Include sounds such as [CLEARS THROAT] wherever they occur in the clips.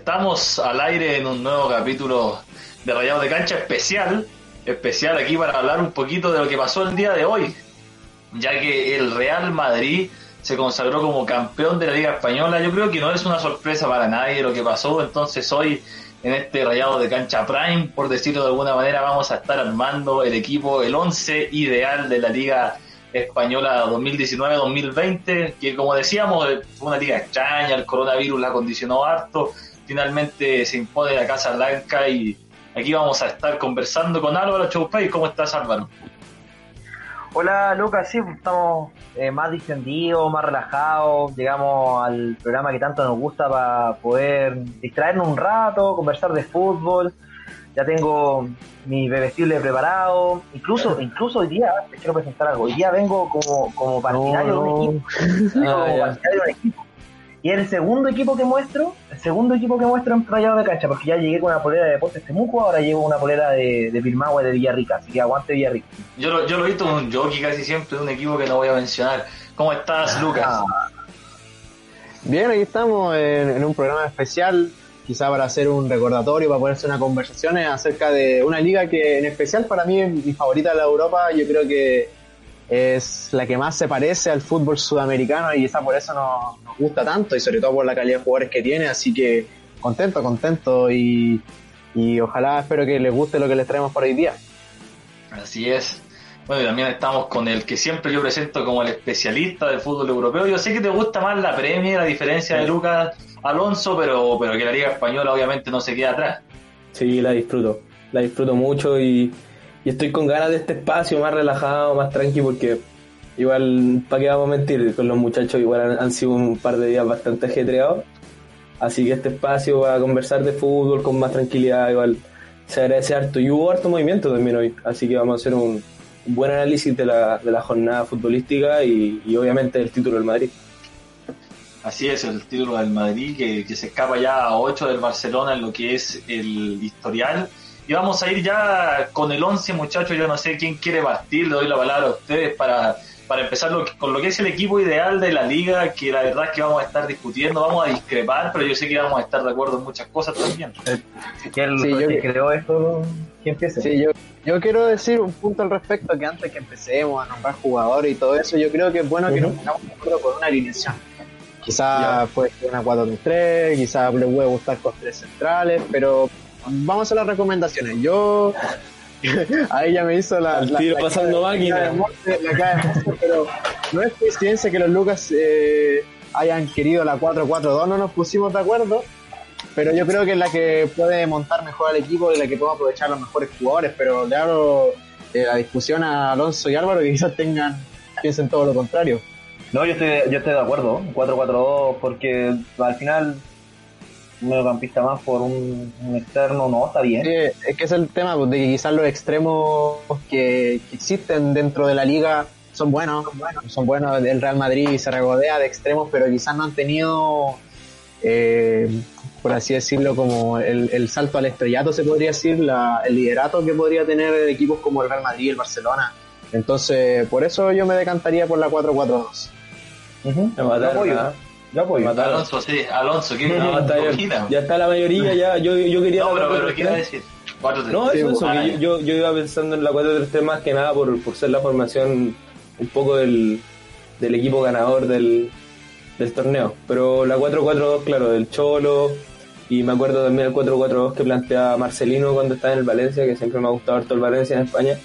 estamos, al aire en un nuevo capítulo de Rayados de Cancha especial, especial aquí para hablar un poquito de lo que pasó el día de hoy, ya que el Real Madrid se consagró como campeón de la Liga Española. Yo creo que no es una sorpresa para nadie lo que pasó, entonces hoy en este Rayado de Cancha Prime, por decirlo de alguna manera, vamos a estar armando el equipo, el 11 ideal de la Liga Española 2019-2020, que como decíamos fue una liga extraña, el coronavirus la condicionó harto, finalmente se impone la Casa Blanca y aquí vamos a estar conversando con Álvaro Choupay. ¿Cómo estás Álvaro? Hola Lucas, sí, estamos eh, más distendidos, más relajados, llegamos al programa que tanto nos gusta para poder distraernos un rato, conversar de fútbol, ya tengo mi bebestible preparado, incluso incluso hoy día, te quiero presentar algo, hoy día vengo como, como partidario No, de un equipo, [LAUGHS] Ah, como ya. partidario de un equipo. Y el segundo equipo que muestro, el segundo equipo que muestro en Rayado de Cancha, porque ya llegué con una polera de Deportes Temuco, ahora llevo una polera de, de Pirmagua y de Villarrica, así que aguante Villarrica. Yo lo, yo lo he visto en un jockey casi siempre de un equipo que no voy a mencionar. ¿Cómo estás Lucas? Ah, Bien, aquí estamos en, en un programa especial, quizá para hacer un recordatorio, para poder hacer una conversación acerca de una liga que en especial para mí es mi favorita de la Europa, yo creo que es la que más se parece al fútbol sudamericano y quizá por eso nos, nos gusta tanto y sobre todo por la calidad de jugadores que tiene, así que contento, contento y, y ojalá espero que les guste lo que les traemos por hoy día. Así es. Bueno, y también estamos con el que siempre yo presento como el especialista del fútbol europeo. Yo sé que te gusta más la Premier, a diferencia de Lucas Alonso, pero, pero que la Liga Española obviamente no se queda atrás. Sí, la disfruto. La disfruto mucho y, y estoy con ganas de este espacio más relajado, más tranqui, porque igual, ¿para qué vamos a mentir? Con los muchachos igual han, sido un par de días bastante ajetreados. Así que este espacio para conversar de fútbol con más tranquilidad, igual se agradece harto. Y hubo harto movimiento también hoy, así que vamos a hacer un, un buen análisis de la, de la jornada futbolística y, y obviamente el título del Madrid. Así es, el título del Madrid que, que se escapa ya a 8 del Barcelona en lo que es el historial. Y vamos a ir ya con el 11, muchachos. Yo no sé quién quiere partir, le doy la palabra a ustedes para, para empezar lo que- con lo que es el equipo ideal de la liga, que la verdad es que vamos a estar discutiendo, vamos a discrepar, pero yo sé que vamos a estar de acuerdo en muchas cosas también. ¿Quién Sí, yo- creó esto? ¿Quién empieza? Sí, yo, yo quiero decir un punto al respecto que antes que empecemos a nombrar jugadores y todo eso, yo creo que es bueno que nos pongamos de acuerdo con una alineación. Quizá puede ser una 4-3, quizá le puede gustar con tres centrales, pero vamos a las recomendaciones. Yo, [LAUGHS] ahí ya me hizo la... La- tiro la pasando cara- máquina. la cara de Monte, la cara de Monte, pero no es coincidencia que los Lucas eh, hayan querido la 4-4-2, no nos pusimos de acuerdo, pero yo creo que es la que puede montar mejor al equipo y la que puede aprovechar los mejores jugadores, pero le abro eh, la discusión a Alonso y Álvaro que quizás tengan, piensen todo lo contrario. No, yo estoy, yo estoy de acuerdo, 4-4-2, porque al final mediocampista más por un, un externo, no, está bien. Sí, es que es el tema pues, de que quizás los extremos que, que existen dentro de la liga son buenos, son buenos, el Real Madrid se regodea de extremos, pero quizás no han tenido, eh, por así decirlo, como el, el salto al estrellato, se podría decir, la- el liderato que podría tener equipos como el Real Madrid y el Barcelona. Entonces, por eso yo me decantaría por la 4-4-2. Ujú. Me Yo apoyo. Me mataron. Alonso, sí, Alonso, ¿qué [LAUGHS] No, está bien. Imagina. Ya está la mayoría, ya. Yo, yo quería. No, pero, pero 4-3-3. ¿qué iba a decir? 4 No, eso, eso, Ah, que yo, yo, iba pensando en la 4-3-3 más que nada por, por ser la formación un poco del, del equipo ganador del, del torneo. Pero la 4-4-2, claro, del Cholo, y me acuerdo también el 4-4-2 que plantea Marcelino cuando estaba en el Valencia, que siempre me ha gustado harto el Valencia en España.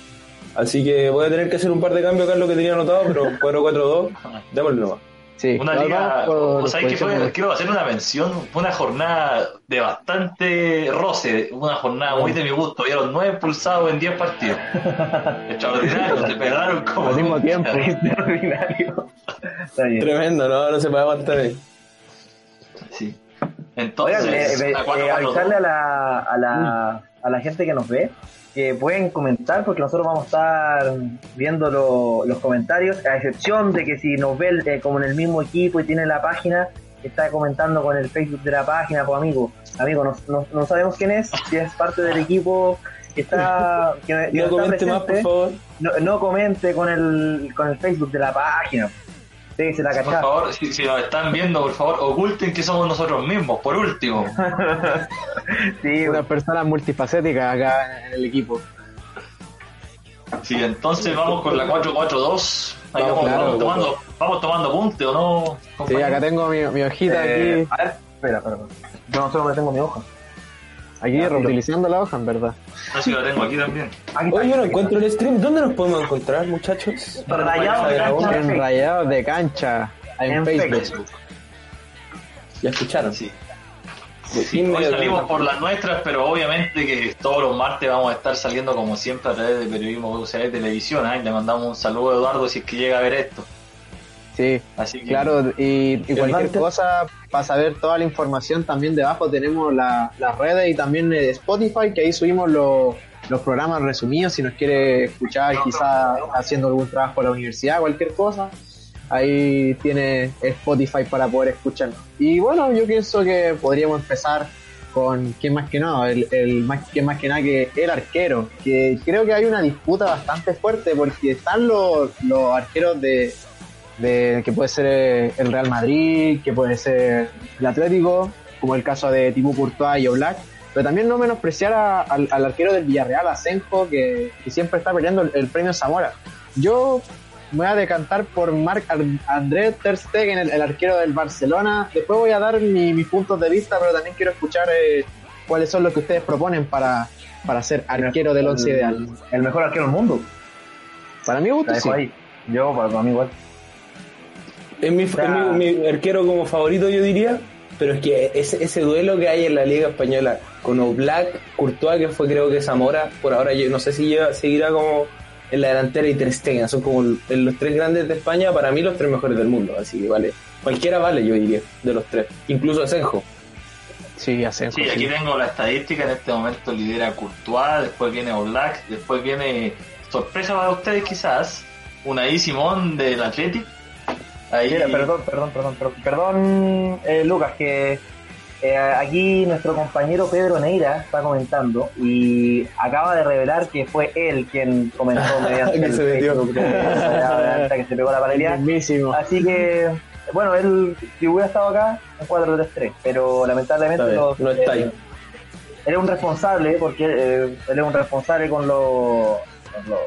Así que voy a tener que hacer un par de cambios acá en lo que tenía anotado, pero 4-4-2, [LAUGHS] démosle nomás. Sí, Una liga, vamos por o sabes que fue, quiero hacer una mención, fue una jornada de bastante roce, una jornada muy de mi gusto, vieron nueve expulsados en 10 partidos. [LAUGHS] Extraordinario, se pegaron como Al mismo tiempo. [LAUGHS] Extraordinario. Tremendo, no, no se puede aguantar ahí. Sí. Oigan, Entonces, eh, eh, la eh, 4-4-2. avisarle a la, a, la, a la gente que nos ve que pueden comentar porque nosotros vamos a estar viendo lo- los comentarios, a excepción de que si nos ve eh, como en el mismo equipo y tiene la página, está comentando con el Facebook de la página, pues amigo, amigo, no, no, no sabemos quién es, si es parte del equipo que está, que, [LAUGHS] que No está comente más, por presente, favor. no, no comente con el, con el Facebook de la página. Déjese la Por cachada. favor, si, si nos están viendo, por favor, oculten que somos nosotros mismos, por último. [LAUGHS] Sí, Una persona multifacética acá en el equipo. Sí, entonces vamos con la 4-4-2. Ahí Vamos, vamos, claro, vamos tomando, vamos tomando punte, ¿o no? Sí, compañero? acá tengo mi, mi hojita Eh, aquí, a ver, espera, espera. espera. Yo no solo tengo mi hoja. Aquí ya, reutilizando la hoja, en verdad. Así que la tengo aquí también. Aquí Oye, yo no encuentro el stream. ¿Dónde nos podemos encontrar, muchachos? Rayado de cancha. En rayados de cancha, en, En Facebook. Facebook. Ya escucharon. Sí. Sí, Hoy salimos por las nuestras, pero obviamente que todos los martes vamos a estar saliendo como siempre a través de periodismo UCB de televisión. ¿eh? Le mandamos un saludo a Eduardo si es que llega a ver esto. Sí, Así que claro, y, y cualquier cosa, para saber toda la información, también debajo tenemos la- las redes y también eh, Spotify, que ahí subimos los, los programas resumidos, si nos quiere escuchar quizás haciendo algún trabajo en la universidad, cualquier cosa, ahí tiene Spotify para poder escuchar. Y bueno, yo pienso que podríamos empezar con quién más que nada, el, el más, quién más que nada que el arquero, que creo que hay una disputa bastante fuerte porque están los, los arqueros de, de que puede ser eh, el Real Madrid, que puede ser el Atlético, como el caso de Thibaut Courtois y Oblak, pero también no menospreciar a- al, al arquero del Villarreal, Asenjo, que, que siempre está peleando el, el premio Zamora. Yo me voy a decantar por Marc André Ter Stegen, el, el arquero del Barcelona. Después voy a dar mi- mis puntos de vista, pero también quiero escuchar eh, cuáles son los que ustedes proponen para, para ser arquero del once ideal. El mejor arquero del mundo. Para mí gusto sí. ahí. Yo, para, para mí igual. Es mi, es mi- mi arquero como favorito, yo diría. Pero es que ese, ese duelo que hay en la Liga Española con Oblak, Courtois, que fue creo que Zamora, por ahora yo no sé si lleva- seguirá como en la delantera y Ter Stegen. Son como los tres grandes de España, para mí los tres mejores del mundo. Así que vale. Cualquiera vale, yo diría, de los tres. Incluso Asenjo. Sí, Asenjo. Sí, sí. aquí tengo la estadística. En este momento lidera Courtois, después viene Oblak, después viene, sorpresa para ustedes quizás, Unai Simón del Athletic. Ahí, Mira, perdón, perdón, perdón, perdón, perdón eh, Lucas, que eh, aquí nuestro compañero Pedro Neira está comentando y acaba de revelar que fue él quien comentó [LAUGHS] mediante Que el se. Facebook la que se pegó la. Así que, bueno, él si hubiera estado acá, en 4-3-3, pero lamentablemente Está los- no está ahí. eh, él es un responsable, porque eh, él es un responsable con los... con los-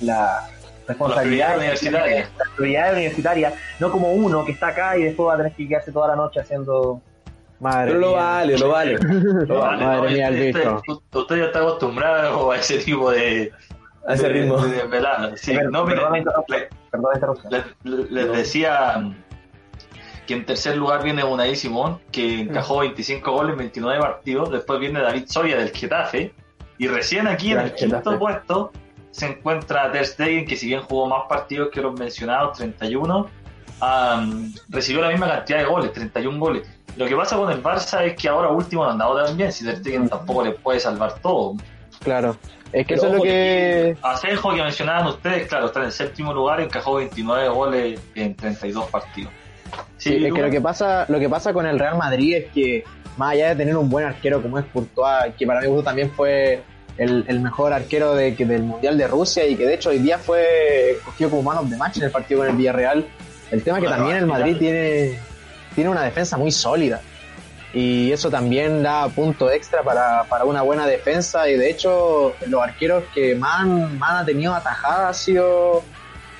la responsabilidad la prioridad universitaria, no como uno que está acá y después va a tener que quedarse toda la noche haciendo... Madre Pero lo mía. vale, lo vale. [LAUGHS] Lo vale. Madre no, mía, el usted, bicho. usted- ya está acostumbrado a ese tipo de, A ese de- ritmo. de. Sí, Perdón, no, interrupción, le- les, decía que en tercer lugar viene Unai Simón, que encajó 25 goles en 29 partidos. Después viene David Soria del Getafe. Y recién aquí en el quinto puesto se encuentra Ter Stegen, que si bien jugó más partidos que los mencionados, 31, am, recibió la misma cantidad de goles, 31 goles. Lo que pasa con el Barça es que ahora último han dado tan bien, si Ter Stegen tampoco le puede salvar todo. Claro. Es que Pero eso es lo que. Asenjo, que mencionaban ustedes, claro, está en el séptimo lugar, encajó 29 goles en 32 partidos. Sí, es que lo que pasa, lo que pasa con el Real Madrid es que más allá de tener un buen arquero como es Courtois, que para mi gusto también fue el, el mejor arquero de, que del Mundial de Rusia y que de hecho hoy día fue escogido como man of the match en el partido con el Villarreal. El tema es que también el. Madrid tiene, tiene una defensa muy sólida y eso también da punto extra para, para una buena defensa y de hecho los arqueros que más, han- más han tenido atajadas ha sido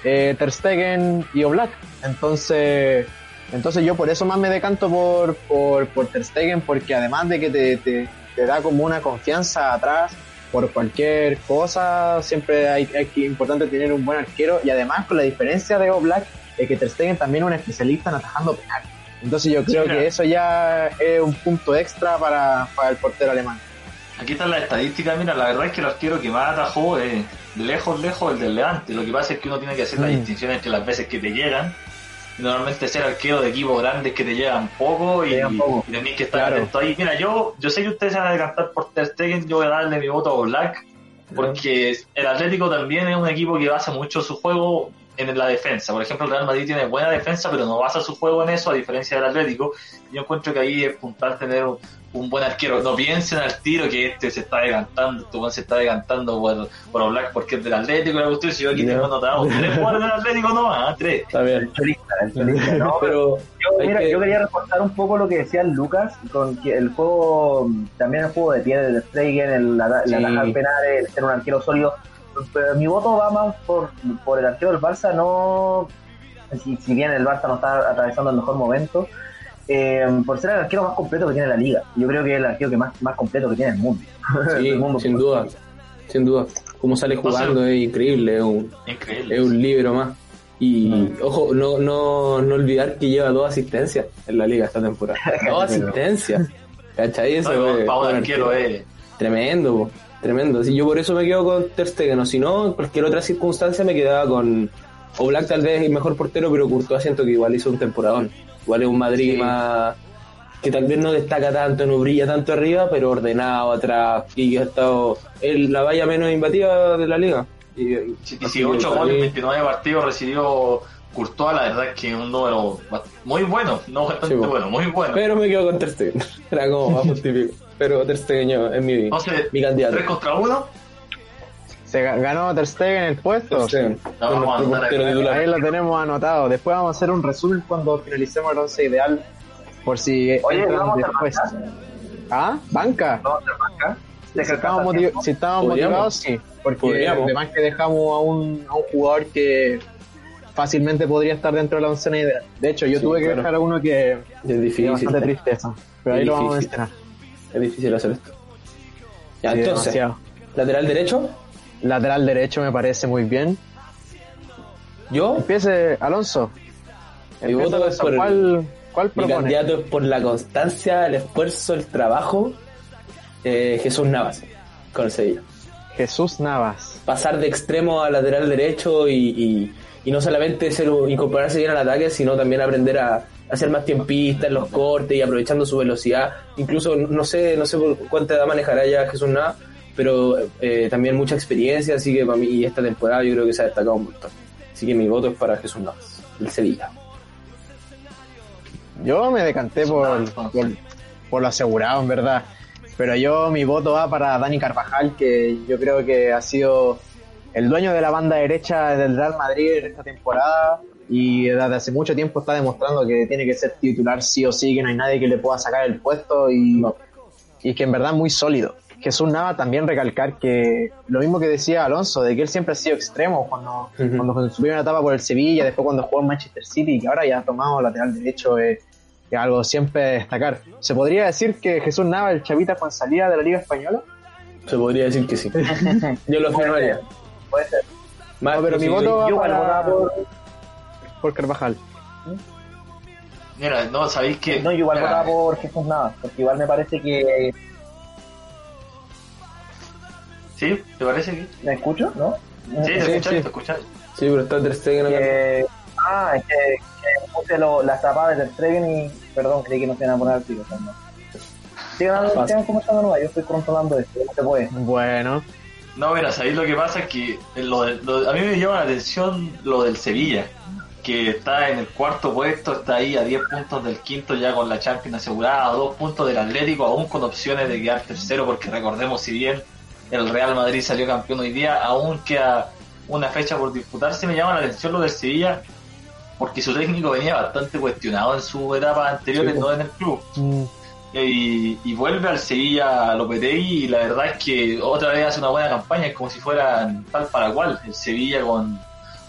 eh, Ter Stegen y Oblak entonces entonces yo por eso más me decanto por, por, por Ter Stegen porque además de que te, te, te da como una confianza atrás por cualquier cosa siempre hay, hay que importante tener un buen arquero y además con la diferencia de Oblak es que Ter Stegen también es un especialista en atajando penales entonces yo creo que eso ya es un punto extra para, para el portero alemán. Aquí están las estadísticas, mira, la verdad es que el arquero que más atajó es lejos, lejos el del Levante. Lo que pasa es que uno tiene que hacer la Mm. distinción entre las veces que te llegan. Normalmente ser arquero de equipos grandes que te llegan poco y, poco. y tenés que estar Claro. atento ahí. Mira, yo, yo sé que ustedes se van a decantar por Ter Stegen, yo voy a darle mi voto a Black, porque el Atlético también es un equipo que basa mucho su juego en la defensa. Por ejemplo, el Real Madrid tiene buena defensa, pero no basa su juego en eso, a diferencia del Atlético. Yo encuentro que ahí es puntual tener un, un buen arquero. No piensen al tiro que este se está decantando, este se está decantando por, por Oblak porque es del Atlético la cuestión. Si yo aquí No. tengo anotado tres [LAUGHS] jugadores del Atlético, no, ah, tres. Está bien. El chorista, el chorista, [LAUGHS] ¿no? Pero Yo, mira, que- yo quería reforzar un poco lo que decía Lucas, con que el juego, también el juego de pie del Stegen, el, la, Sí. la atajar penales, el ser un arquero sólido. Pero mi voto va más por, por el arquero del Barça, no. Si, si bien el Barça no está atravesando el mejor momento, eh, por ser el arquero más completo que tiene la liga. Yo creo que es el arquero que más, más completo que tiene el mundo. sí, [LAUGHS] El mundo. sin duda. Sin duda. Como sale jugando es increíble, es un, Increíble. es un libro más. Y ojo, no, no, no olvidar que lleva dos asistencias en la liga esta temporada. [LAUGHS] dos asistencias. ¿Cachai? Eso No, es- para un es arquero es. Tremendo, po, tremendo. Sí, yo por eso me quedo con Ter Stegen, o si no, en cualquier otra circunstancia me quedaba con Oblak tal vez el mejor portero, pero Courtois siento que igual hizo un temporadón. Igual es un Madrid Sí. más que tal vez no destaca tanto, no brilla tanto arriba, pero ordenado atrás y que ha estado el, la valla menos imbativa de la liga. Y, y- 18 goles en 29 partidos recibió Courtois, la verdad es que es un número muy bueno, no bastante Sí, po. bueno, muy bueno. Pero me quedo con Ter Stegen. [LAUGHS] Era como más [LAUGHS] justifico. Pero Ter Stegen es mi, Entonces, mi candidato. 3 contra 1, Se ga- ganó Ter Stegen el puesto. Stegen. Ahí lo tenemos anotado. Después vamos a hacer un resumen cuando finalicemos el once ideal. Por si Oye, entran ¿vamos a después. banca? ¿Ah? ¿Banca? Vamos a hacer banca. Si estamos, motiv- si estamos Podríamos. motivados, sí. Porque Podríamos. además que dejamos a un, a un jugador que fácilmente podría estar dentro de la oncena ideal. De hecho, yo Sí, tuve que claro. dejar a uno que Es difícil. bastante tristeza. Pero ahí lo vamos a mencionar. Es difícil hacer esto. Ya, Sí, entonces, demasiado. lateral derecho, Lateral derecho me parece muy bien. yo, Empiece, Alonso. Mi Empieza, voto es por ¿Cuál, cuál mi candidato es por la constancia, el esfuerzo, el trabajo, eh, Jesús Navas, con el Sevilla. Jesús Navas. Pasar de extremo a lateral derecho y, y- y no solamente ser, incorporarse bien al ataque, sino también aprender a, a hacer más tiempista en los cortes y aprovechando su velocidad. Incluso, no sé, no sé por cuánta edad manejará ya Jesús Navas, pero eh, también mucha experiencia, así que para mí esta temporada yo creo que se ha destacado un montón. Así que mi voto es para Jesús Navas, el Sevilla. Yo me decanté por, por, por lo asegurado, en verdad. Pero yo, mi voto va para Dani Carvajal, que yo creo que ha sido el dueño de la banda derecha del Real Madrid en esta temporada. Y desde hace mucho tiempo está demostrando que tiene que ser titular sí o sí, que no hay nadie que le pueda sacar el puesto y, y que en verdad es muy sólido. Jesús Nava también recalcar que lo mismo que decía Alonso, de que él siempre ha sido extremo cuando, Ujú. cuando fue en su primera etapa por el Sevilla, después cuando jugó en Manchester City, y que ahora ya ha tomado lateral derecho, eh, es algo siempre a destacar. ¿Se podría decir que Jesús Nava, el chavita con salida de la Liga Española? Se podría decir que sí. [LAUGHS] Yo lo afirmaría. Puede ser. Más No, pero mi voto va Yo igual para- votaba por, por Carvajal. Mira, no, sabéis que. no, yo igual votaba por Jesús Navas, porque igual me parece que ¿Sí? ¿Te parece que? ¿Me escucho? ¿No? Sí, te Sí, escuchas, sí. te escuchas. Sí, pero está Ter Stegen acá. Que- ah, es que, que puse lo, las tapadas de Ter Stegen y, perdón, creí que no se iban a poner al tiro. o sea, no. Sigan, Fácil. sigan conversando nomás, yo estoy controlando esto, no se puede. Bueno, No, mira, sabéis lo que pasa es que lo de- lo- a mí me llama la atención lo del Sevilla, que está en el cuarto puesto, está ahí a 10 puntos del quinto ya con la Champions asegurada, a 2 puntos del Atlético, aún con opciones de quedar tercero, porque recordemos si bien el Real Madrid salió campeón hoy día, aún queda una fecha por disputarse, me llama la atención lo del Sevilla, porque su técnico venía bastante cuestionado en su etapa anterior, Sí, no en el club. Mm, Y, y vuelve al Sevilla Lopetegui y la verdad es que otra vez hace una buena campaña, es como si fuera tal para cual el Sevilla con,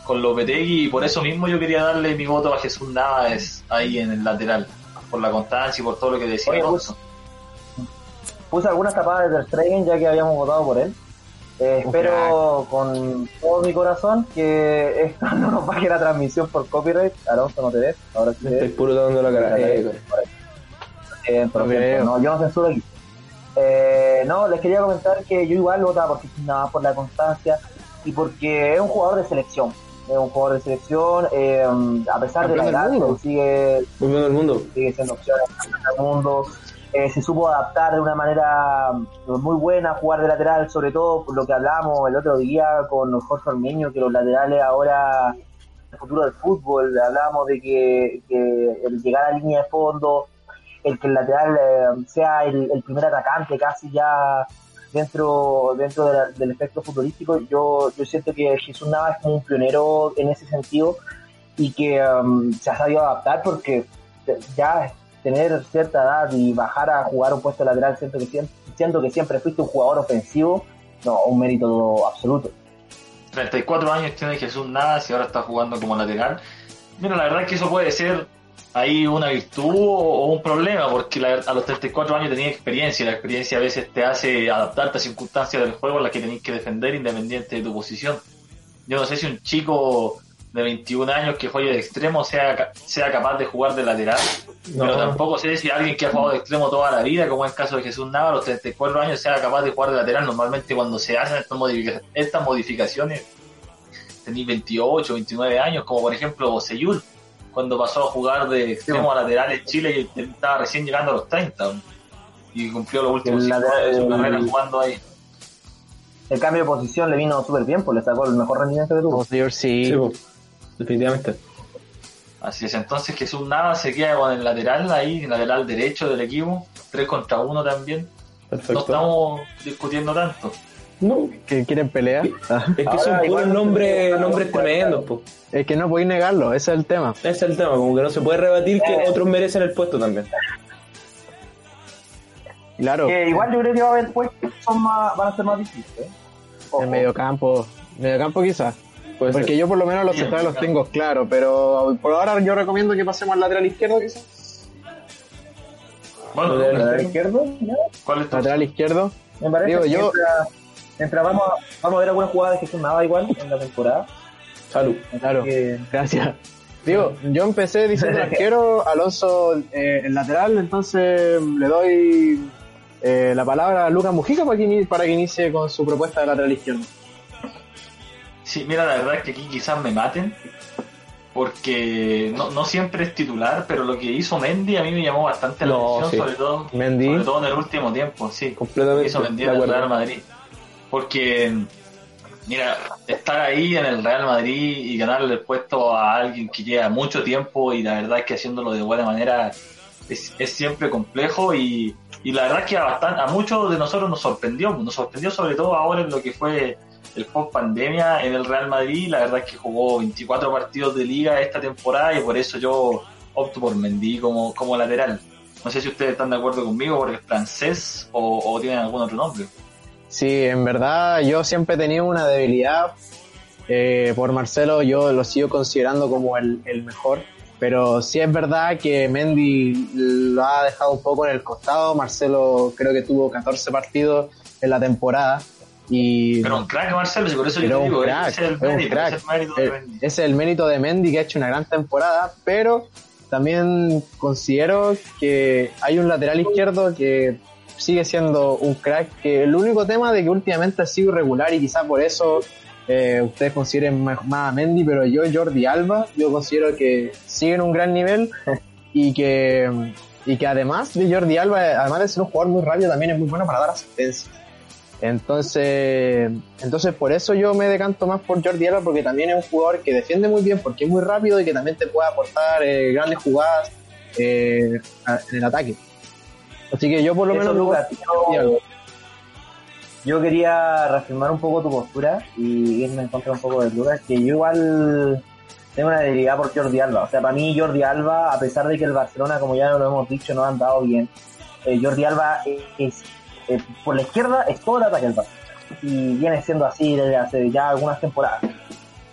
con Lopetegui y por eso mismo yo quería darle mi voto a Jesús Navas ahí en el lateral, por la constancia y por todo lo que decía Oye. Puse algunas tapadas de Ter Stegen ya que habíamos votado por él. Eh, espero con todo mi corazón que esto [LAUGHS] no nos baje la transmisión por copyright. Alonso, no te ves. Ahora sí Estoy puro dando la cara. Eh, Eh, por No ejemplo, creo. no, yo no censuro aquí. Eh, no, les quería comentar que yo igual votaba porque nada por la constancia y porque es un jugador de selección. Es un jugador de selección, eh, a pesar de la del edad, sigue mundo. sigue siendo opción al mundo. Eh, se supo adaptar de una manera muy buena, jugar de lateral, sobre todo por lo que hablamos el otro día con Jorge Ormeño, que los laterales ahora, el futuro del fútbol, hablábamos de que, que el llegar a línea de fondo, el que el lateral eh, sea el, primer atacante casi ya dentro dentro del espectro futbolístico, yo, yo siento que Jesús Navas es como un pionero en ese sentido y que um, se ha sabido adaptar porque ya tener cierta edad y bajar a jugar un puesto lateral siento que siempre, siento que siempre fuiste un jugador ofensivo no un mérito absoluto 34 años tiene Jesús Navas y ahora está jugando como lateral. Mira, la verdad es que eso puede ser ahí una virtud o, un problema, porque la- a los 34 años tenía experiencia y la experiencia a veces te hace adaptarte a circunstancias del juego en las que tenés que defender independiente de tu posición. Yo no sé si un chico de 21 años que juegue de extremo sea, ca- sea capaz de jugar de lateral, No. pero tampoco sé si alguien que ha jugado de extremo toda la vida, como es el caso de Jesús Nava, a los 34 años sea capaz de jugar de lateral. Normalmente cuando se hacen estas, modifica- estas modificaciones, tenéis 28, 29 años, como por ejemplo Boseyur, cuando pasó a jugar de extremo a lateral en Chile y estaba recién llegando a los 30 y cumplió los últimos El 5 años de su carrera jugando ahí. el cambio de posición le vino súper bien pues le sacó el mejor rendimiento que tuvo sí. Sí, po. Definitivamente. Así es, entonces Jesús Nava se queda con el lateral ahí, el lateral derecho del equipo, 3 contra 1 también. No Perfecto. estamos discutiendo tanto. No, que quieren pelear. Ah, es que Ahora son puros nombres, nombres tremendos, po. Es que no podéis negarlo, ese es el tema. Ese es el tema, como que no se puede rebatir que otros merecen el puesto también. Claro, que igual yo creo que va a haber puestos que son más, van a ser más difíciles ¿eh? En mediocampo, mediocampo quizás. Puede Porque ser. yo por lo menos los centrales los tengo claro, pero por ahora yo recomiendo que pasemos al lateral izquierdo quizás. Bueno, Lateral lateral izquierdo ¿ya? ¿cuál es tu Lateral izquierdo. me parece Digo, que yo- mientras, mientras vamos, a, vamos a ver algunas jugadas de Jesús Nava igual en la temporada Salud. Claro. que- Gracias. Digo, yo empecé diciendo [LAUGHS] arquero, Alonso eh, el lateral, entonces le doy eh, la palabra a Lucas Mujica para que, para que inicie con su propuesta de lateral izquierdo. Sí, mira, la verdad es que aquí quizás me maten, porque no, no siempre es titular, pero lo que hizo Mendy a mí me llamó bastante la No, atención, sí. sobre todo Mendy. sobre todo en el último tiempo, sí. Completamente. Hizo Mendy en el. Real Madrid. Porque, mira, estar ahí en el Real Madrid y ganarle el puesto a alguien que lleva mucho tiempo y la verdad es que haciéndolo de buena manera es, es siempre complejo y, y la verdad es que a, bastante, a muchos de nosotros nos sorprendió, nos sorprendió sobre todo ahora en lo que fue el post pandemia en el Real Madrid, la verdad es que jugó 24 partidos de liga esta temporada y por eso yo opto por Mendy como, como lateral. No sé si ustedes están de acuerdo conmigo porque es francés o, o tienen algún otro nombre. Sí, en verdad yo siempre he tenido una debilidad eh, por Marcelo, yo lo sigo considerando como el, el mejor, pero sí es verdad que Mendy lo ha dejado un poco en el costado, Marcelo creo que tuvo 14 partidos en la temporada y Pero un crack Marcelo, por eso yo te digo, crack, ese es el mérito, crack. ese es el mérito de Eh, Mendy. ese es el mérito de Mendy que ha hecho una gran temporada, pero también considero que hay un lateral izquierdo que sigue siendo un crack, que el único tema de que últimamente ha sido irregular y quizás por eso eh, ustedes consideren más, más a Mendy, pero yo Jordi Alba, yo considero que sigue en un gran nivel [LAUGHS] y que y que además de Jordi Alba, además de ser un jugador muy rápido, también es muy bueno para dar asistencia. Entonces, entonces por eso yo me decanto más por Jordi Alba porque también es un jugador que defiende muy bien porque es muy rápido y que también te puede aportar eh, grandes jugadas eh, en el ataque. Así que yo por lo Eso, menos me Lucas, yo quería reafirmar un poco tu postura y irme en contra un poco de Lucas, que yo igual tengo una debilidad por Jordi Alba. O sea, para mí Jordi Alba, a pesar de que el Barcelona, como ya lo hemos dicho, no ha andado bien, eh, Jordi Alba es, eh, por la izquierda es todo el ataque del Barcelona. Y viene siendo así desde hace ya algunas temporadas.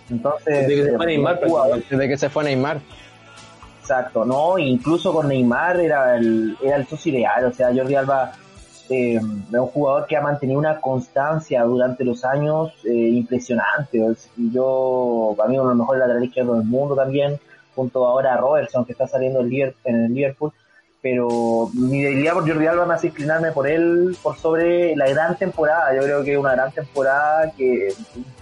Entonces, Desde que se eh, fue Neymar, jugador- Desde que se fue Neymar. Exacto, no, incluso con Neymar era el, era el socio ideal, o sea, Jordi Alba eh, es un jugador que ha mantenido una constancia durante los años eh, impresionante, yo, para mí uno de los mejores laterales izquierdos del mundo también, junto ahora a Robertson que está saliendo en el Liverpool, pero mi debilidad por Jordi Alba me hace inclinarme por él por sobre la gran temporada, yo creo que es una gran temporada que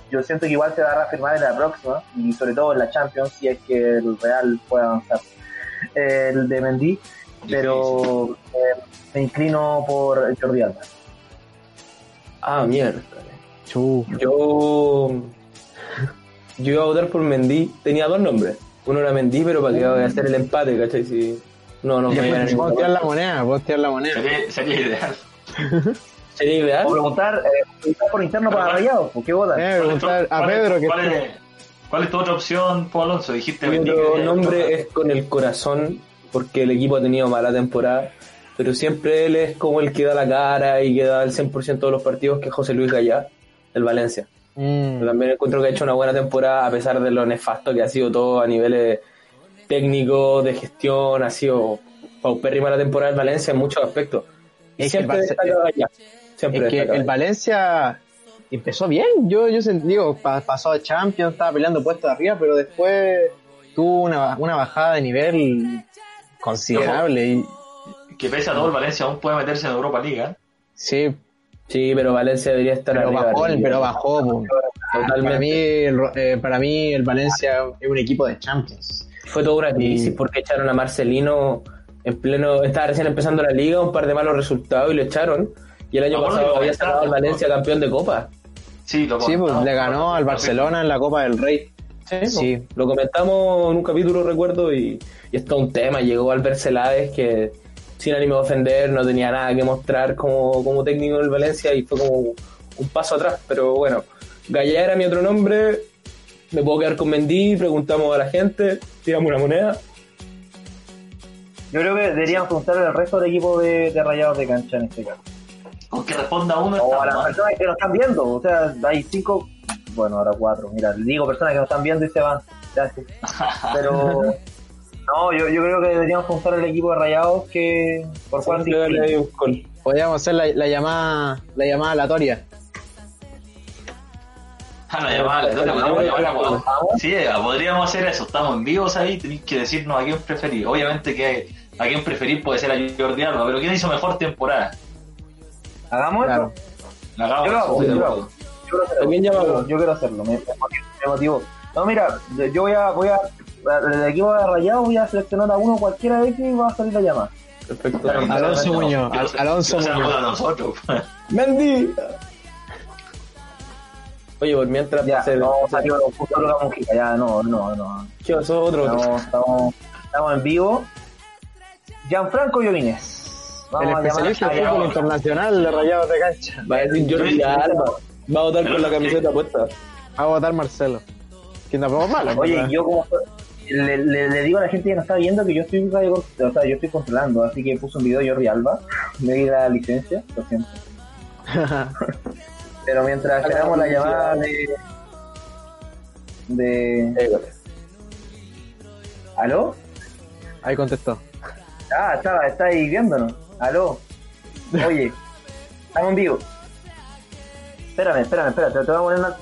yo siento que igual se va a reafirmar en la próxima y sobre todo en la Champions si es que el Real puede avanzar el de Mendy pero eh, me inclino por Jordi Alba Ah, mierda. Yo. Yo iba a votar por Mendy. Tenía dos nombres. Uno era Mendy, pero para que voy a hacer el empate, ¿cachai? Si no, no me tirar la moneda, puedo tirar la moneda. Sería, sería ideal. [LAUGHS] Sería ideal. o preguntar, eh, preguntar por interno para Rayados ¿por qué votan? Eh, preguntar a ¿Cuál es- Pedro que ¿cuál es, cuál es tu otra opción, Paul Alonso? Dijiste Mi nombre es con el corazón, porque el equipo ha tenido mala temporada, pero siempre él es como el que da la cara y que da el 100% de los partidos, que es José Luis Gallá, del Valencia. Mm. También encuentro que ha hecho una buena temporada, a pesar de lo nefasto que ha sido todo a niveles técnicos, de gestión, ha sido paupérrima la temporada del Valencia en muchos aspectos. Y Es que siempre Es que el. Valencia empezó bien. Yo, yo digo, pa- pasó a Champions, estaba peleando puestos de arriba, pero después tuvo una, una bajada de nivel considerable. Y, que pese a todo el Valencia aún puede meterse en Europa League. ¿eh? sí, Sí, pero Valencia debería estar pero arriba. bajó, arriba. pero bajó. po. Para Totalmente. mí, el, Ro- eh, para mí el Valencia es un equipo de Champions. Fue toda una crisis porque echaron a Marcelino en pleno, estaba recién empezando la liga, un par de malos resultados y lo echaron. Y el año pasado había sacado al. Valencia campeón de copa. Sí, lo Sí, pues le ganó al Barcelona en la Copa del Rey. Sí, Sí. Lo comentamos en un capítulo, recuerdo, y, y es todo un tema. Llegó Albert Celades, que sin ánimo de ofender, no tenía nada que mostrar como, como técnico del Valencia y fue como un paso atrás. Pero bueno, Gallá era mi otro nombre. Me puedo quedar con Mendy, preguntamos a la gente, tiramos una moneda. yo creo que deberíamos preguntarle al resto del equipo de, de Rayados de cancha en este caso Con que responda uno o a las mal. personas que nos están viendo o sea hay cinco bueno ahora cuatro mira digo personas que nos están viendo y se van Gracias. pero [LAUGHS] no yo, yo creo que deberíamos preguntarle al equipo de Rayados que por cuál. Podríamos hacer la, la llamada la llamada aleatoria. Ah, la llamada aleatoria, podríamos llamar a- Vamos. Sí, eh, podríamos hacer eso. Estamos en vivos ahí, tenéis que decirnos a quién preferir. Obviamente que a quién preferir puede ser a Jordi Alba, pero ¿quién hizo mejor temporada? hagamos Claro. La acabo, Yo de yo quiero hacerlo. También llamamos. Yo, yo quiero hacerlo, me, me motivó. No, mira, yo voy a, voy a, del equipo de Rayado voy a seleccionar a uno cualquiera de ellos y va a salir la llamada. Perfecto. Alonso no, Muñoz, no Alonso no Muñoz. a nosotros. Mendy. Oye, por mientras Ya, se- no, salió justo Lucas Mujica, ya, no, no, no. ¿Qué pasó? Otro. Estamos, estamos, estamos en vivo. Gianfranco Llorines. El especialista en fútbol internacional de Rayados de cancha. Va a decir Jordi Alba. Va a votar con la camiseta puesta. Va a votar Marcelo. Que tampoco es malo. Oye, yo como le, le, le digo a la gente que no está viendo que yo estoy, o sea, yo estoy controlando, así que puse un video de Jordi Alba, [LAUGHS] me di la licencia, lo siento. [LAUGHS] Pero mientras esperamos la llamada de... de... ¿Aló? Ahí contestó. Ah, chava, está ahí viéndonos. ¿Aló? Oye, estamos en vivo. Espérame, espérame, espérate, te voy a poner en al-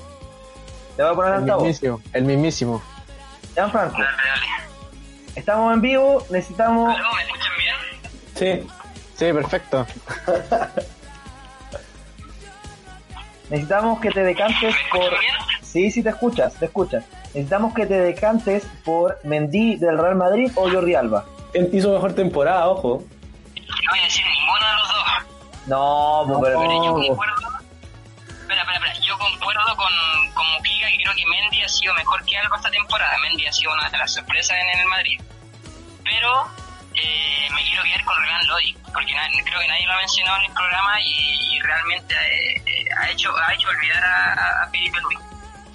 Te voy a poner El altavoz. mismísimo. El mismísimo. Gianfranco. Estamos en vivo, necesitamos... Sí. Sí, perfecto. [LAUGHS] Necesitamos que te decantes por... Sí, sí, te escuchas, te escuchas. Necesitamos que te decantes por Mendy del Real Madrid o Jordi Alba. Él hizo mejor temporada, ojo. No voy a decir ninguno de los dos. No, pues, pero... Pero yo concuerdo. Espera, espera, espera. Yo concuerdo con, con Mujica y creo que Mendy ha sido mejor que Alba esta temporada. Mendy ha sido una de las sorpresas en el Madrid. Pero eh, me quiero quedar con Renan Lodi, porque creo que nadie lo ha mencionado en el programa y, y realmente eh, eh, ha hecho ha hecho olvidar a, a, Felipe Luis.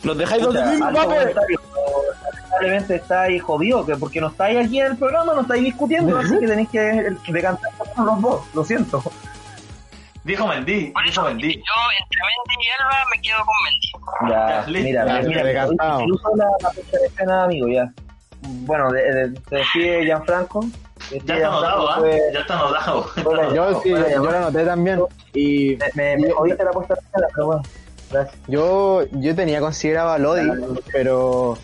Los dejáis papel. comentario, pero Lamentablemente estáis jodidos, que porque no estáis aquí en el programa, no estáis discutiendo, así que tenéis que decantar los dos, lo siento. Dijo Mendy, Por dijo eso, Mendy. yo entre Mendy y Alba me quedo con Mendy. Ya, listo. mira, Ya, mira, decantado. incluso la, la fecha de escena, amigo, ya. Bueno, de, de, se despide Gianfranco. Ya está anotado, ¿ah? Fue- Ya está anotado. Yo sí, yo, yo lo noté también. Y Me, me, me jodiste la puesta pero bueno. Gracias. yo, yo tenía considerado a Lodi, pero,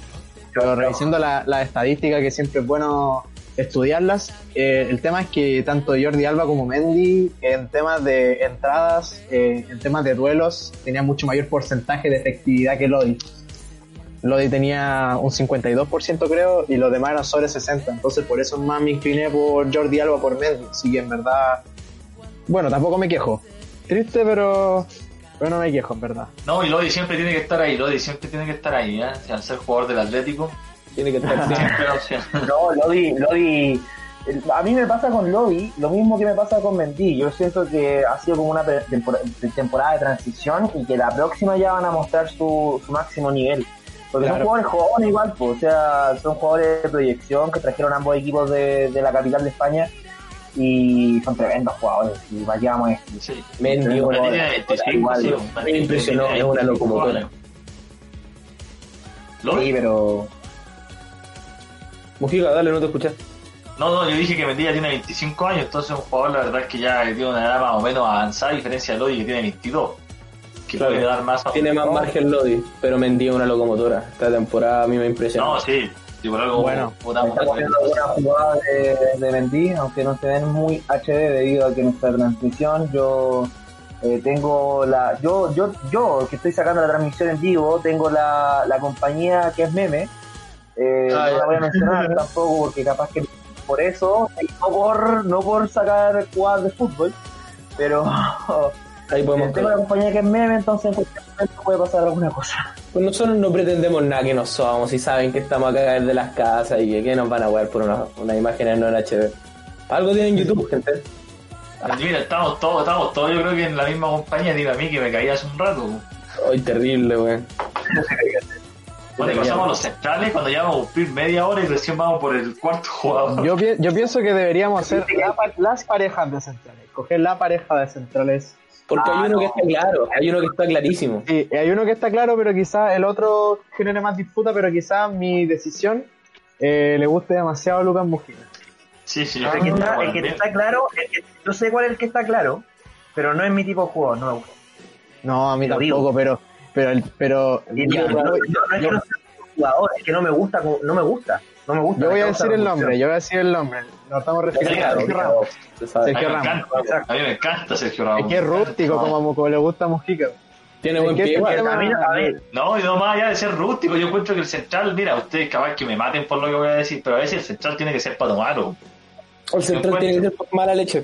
pero revisando la, la estadística, que siempre es bueno estudiarlas, eh, el tema es que tanto Jordi Alba como Mendy, en temas de entradas, eh, en temas de duelos, tenían mucho mayor porcentaje de efectividad que Lodi. Lodi tenía un 52% creo y los demás eran sobre 60%, entonces por eso más me incliné por Jordi Alba por Mendy, así que en verdad, bueno, tampoco me quejo. Triste, pero, pero no me quejo, en verdad. No, y Lodi siempre tiene que estar ahí, Lodi siempre tiene que estar ahí, ¿eh? Si al ser jugador del Atlético, Tiene que estar [LAUGHS] siempre. No, Lodi, Lodi. A mí me pasa con Lodi lo mismo que me pasa con Mendy. Yo siento que ha sido como una temporada de transición y que la próxima ya van a mostrar su, su máximo nivel. Porque Claro. son jugadores jóvenes igual, pues, o sea, son jugadores de proyección que trajeron ambos equipos de, de la capital de España y son tremendos jugadores. Y decir. Sí. Mendy, Mendy bueno, tiene 25, igual, sí, me impresionó, es una 25 locomotora. Sí, pero Mujica, dale, no te escuchas. No, no, yo dije que Mendy ya tiene 25 años, entonces un jugador la verdad es que ya tiene una edad más o menos avanzada, a diferencia de Lodi que tiene 22. Que Claro. puede dar más Tiene más margen Lodi, pero Mendy es una locomotora. Esta temporada a mí me impresiona. No, sí, sí, por algo Bueno. viendo algunas jugadas de, de Mendy, aunque no se ven muy HD debido a que nuestra transmisión yo eh, tengo la yo yo yo que estoy sacando la transmisión en vivo tengo la, la compañía que es meme eh, Ah, no la voy a mencionar [LAUGHS] tampoco porque capaz que por eso no por no por sacar jugadas de fútbol pero Ahí podemos tengo la compañía que es meme entonces puede pasar alguna cosa Pues nosotros no pretendemos nada que no somos y saben que estamos acá de las casas y que, que nos van a jugar por una, una imagen no en HD. Algo tienen en YouTube, gente. Mira, estamos todos, estamos todos, yo creo que en la misma compañía, dime a mí que me caí hace un rato. Hoy terrible, weón. Y pasamos a los centrales cuando ya vamos a cumplir media hora y recién vamos por el cuarto jugador. Yo, pi- yo pienso que deberíamos hacer la pa- las parejas de centrales. Coger la pareja de centrales. Porque Ah, hay uno que está claro, hay uno que está clarísimo. Sí, hay uno que está claro, pero quizás el otro genere más disputa, pero quizás mi decisión eh, le guste demasiado a Lucas Mujica. Sí, sí, el que, está, el que está claro el que- yo sé cuál es el que está claro pero no es mi tipo de jugador no me gusta No, a mí Lo digo. tampoco, pero pero el, pero Y ya, no, no, yo, no es que no sea un jugador, es que no me gusta, como- no me gusta, no me gusta. yo voy a decir el nombre, yo voy a decir el nombre. Nos estamos refiriendo a Sergio. Ramos. Sergio me Ramos. encanta, a mí me encanta Sergio Ramos. Es que es rústico, como, como le gusta a Mujica. Tiene buen pie este No, y no más allá de ser rústico, yo encuentro que el central, mira, ustedes capaz que me maten por lo que voy a decir, pero a veces el central tiene que ser para tomarlo. El central tiene que ser por mala leche.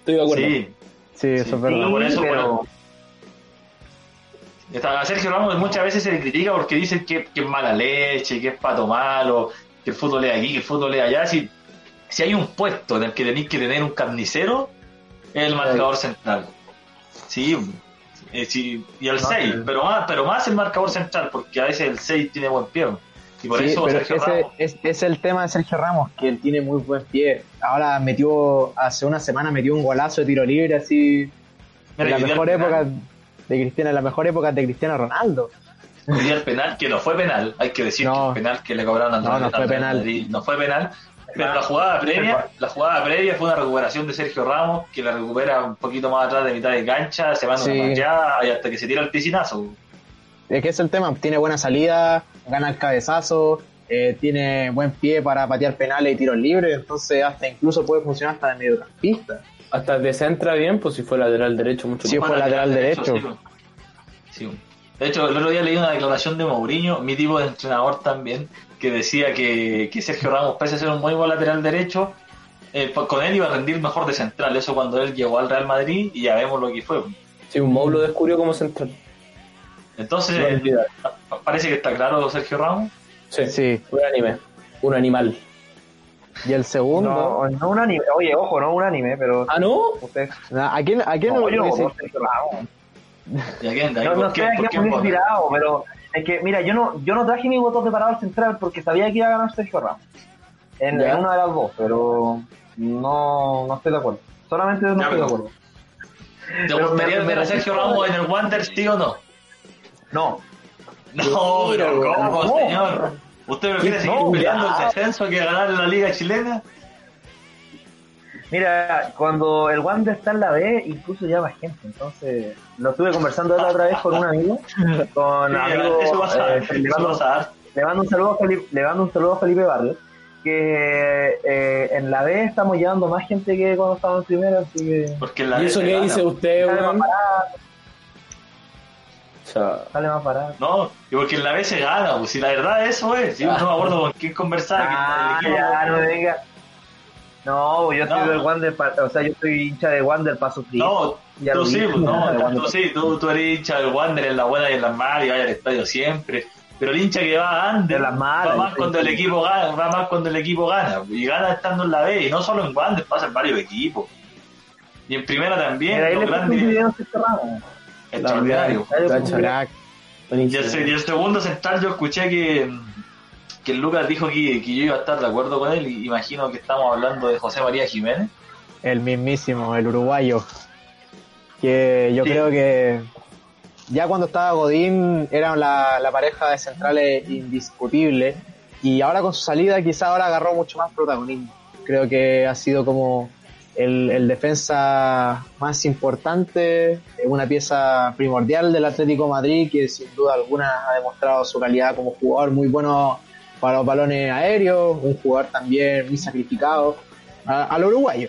Estoy de acuerdo. Sí, Sí, eso es verdad. por eso, pero A Sergio Ramos muchas veces se le critica porque dicen que, que es mala leche, que es pato malo, que el fútbol es aquí, que el fútbol es allá. Si, si hay un puesto en el que tenéis que tener un carnicero, es el marcador central. Sí, eh, sí, y el No, 6, sí. pero más, pero más el marcador central, porque a veces el 6 tiene buen pie. Y por Sí, eso pero Sergio ese Ramos. es, es el tema de Sergio Ramos, que él tiene muy buen pie. Ahora metió, hace una semana metió un golazo de tiro libre así, en la mejor época de Cristiano, en la mejor época de Cristiano Ronaldo. Y el penal, que no fue penal, hay que decir No. que el penal que le cobraron al No, no al fue penal. Madrid no fue penal. Pero la jugada previa, la jugada previa fue una recuperación de Sergio Ramos, que la recupera un poquito más atrás de mitad de cancha, se manda Sí. una manchada y hasta que se tira el piscinazo. Es que es el tema, tiene buena salida, gana el cabezazo, eh, tiene buen pie para patear penales y tiros libres, entonces hasta incluso puede funcionar hasta de mediocampista. Hasta descentra bien, pues si fue lateral derecho mucho Sí, tiempo. fue lateral derecho. sí. Sí. De hecho, el otro día leí una declaración de Mourinho, mi tipo de entrenador también, que decía que, que Sergio Ramos, pese a ser un muy buen lateral derecho, eh, pues con él iba a rendir mejor de central. Eso cuando él llegó al Real Madrid y ya vemos lo que fue. Sí, un módulo descubrió como central. Entonces, No parece que está claro Sergio Ramos. Sí, Sí, un anime, un animal. Y el segundo. No, no un anime. Oye, ojo, no un anime, pero. Ah, ¿no? Ustedes. ¿A quién, a quién No, no, yo le no, dice- Sergio Ramos. ¿Y a quién? No, sé a ¿Por qué qué me he vota? inspirado, pero es que, mira, yo no, yo no traje mi voto de parador central porque sabía que iba a ganar Sergio Ramos. En, una de las dos, pero no, no estoy de acuerdo. Solamente no Ya, estoy de acuerdo. ¿Te Pero gustaría ver a Sergio Ramos en el Wander, sí o no? No, No, pero ¿cómo, no. señor? ¿Usted prefiere seguir No, peleando el descenso que ganar la Liga Chilena? Mira, cuando el Wander está en la B, incluso llama gente. Entonces, lo estuve conversando la otra vez con un amigo, con Sí, amigo, eh, le, mando, pasa. le mando un saludo a Felipe, le mando un saludo a Felipe Barrios, que eh, en la B estamos llevando más gente que cuando estábamos en primera, así que Porque en la Ah, ¿Y B eso qué dice usted, sale más weón? barato, O sea, sale más barato. No, y porque en la B se gana, pues si la verdad eso es. Yo no me acuerdo con quién conversaba. Ah, que ya, no me. No, yo soy No. del Wander, pa- o sea, yo soy hincha de Wander para sufrir. No, Ya tú lo sí, pues, no, [LAUGHS] tú, Wander. sí, tú, tú eres hincha del Wander en la buena y en las malas y vaya al estadio siempre. Pero el hincha que va a Ander En las malas, va más cuando el equipo gana, va más cuando el equipo gana. Y gana estando en la B, y no solo en Wander, pasa en varios equipos. Y en primera también, los le puse un grandes. Crack. Y el, y el segundo central yo escuché que, que el Lucas dijo que, que yo iba a estar de acuerdo con él y imagino que estamos hablando de José María Jiménez. El mismísimo, el uruguayo. Que yo Sí. creo que ya cuando estaba Godín era la, la pareja de centrales indiscutible. Y ahora con su salida quizá ahora agarró mucho más protagonismo. Creo que ha sido como el, el defensa más importante, eh, una pieza primordial del Atlético de Madrid que sin duda alguna ha demostrado su calidad como jugador muy bueno para los balones aéreos, un jugador también muy sacrificado a- al uruguayo.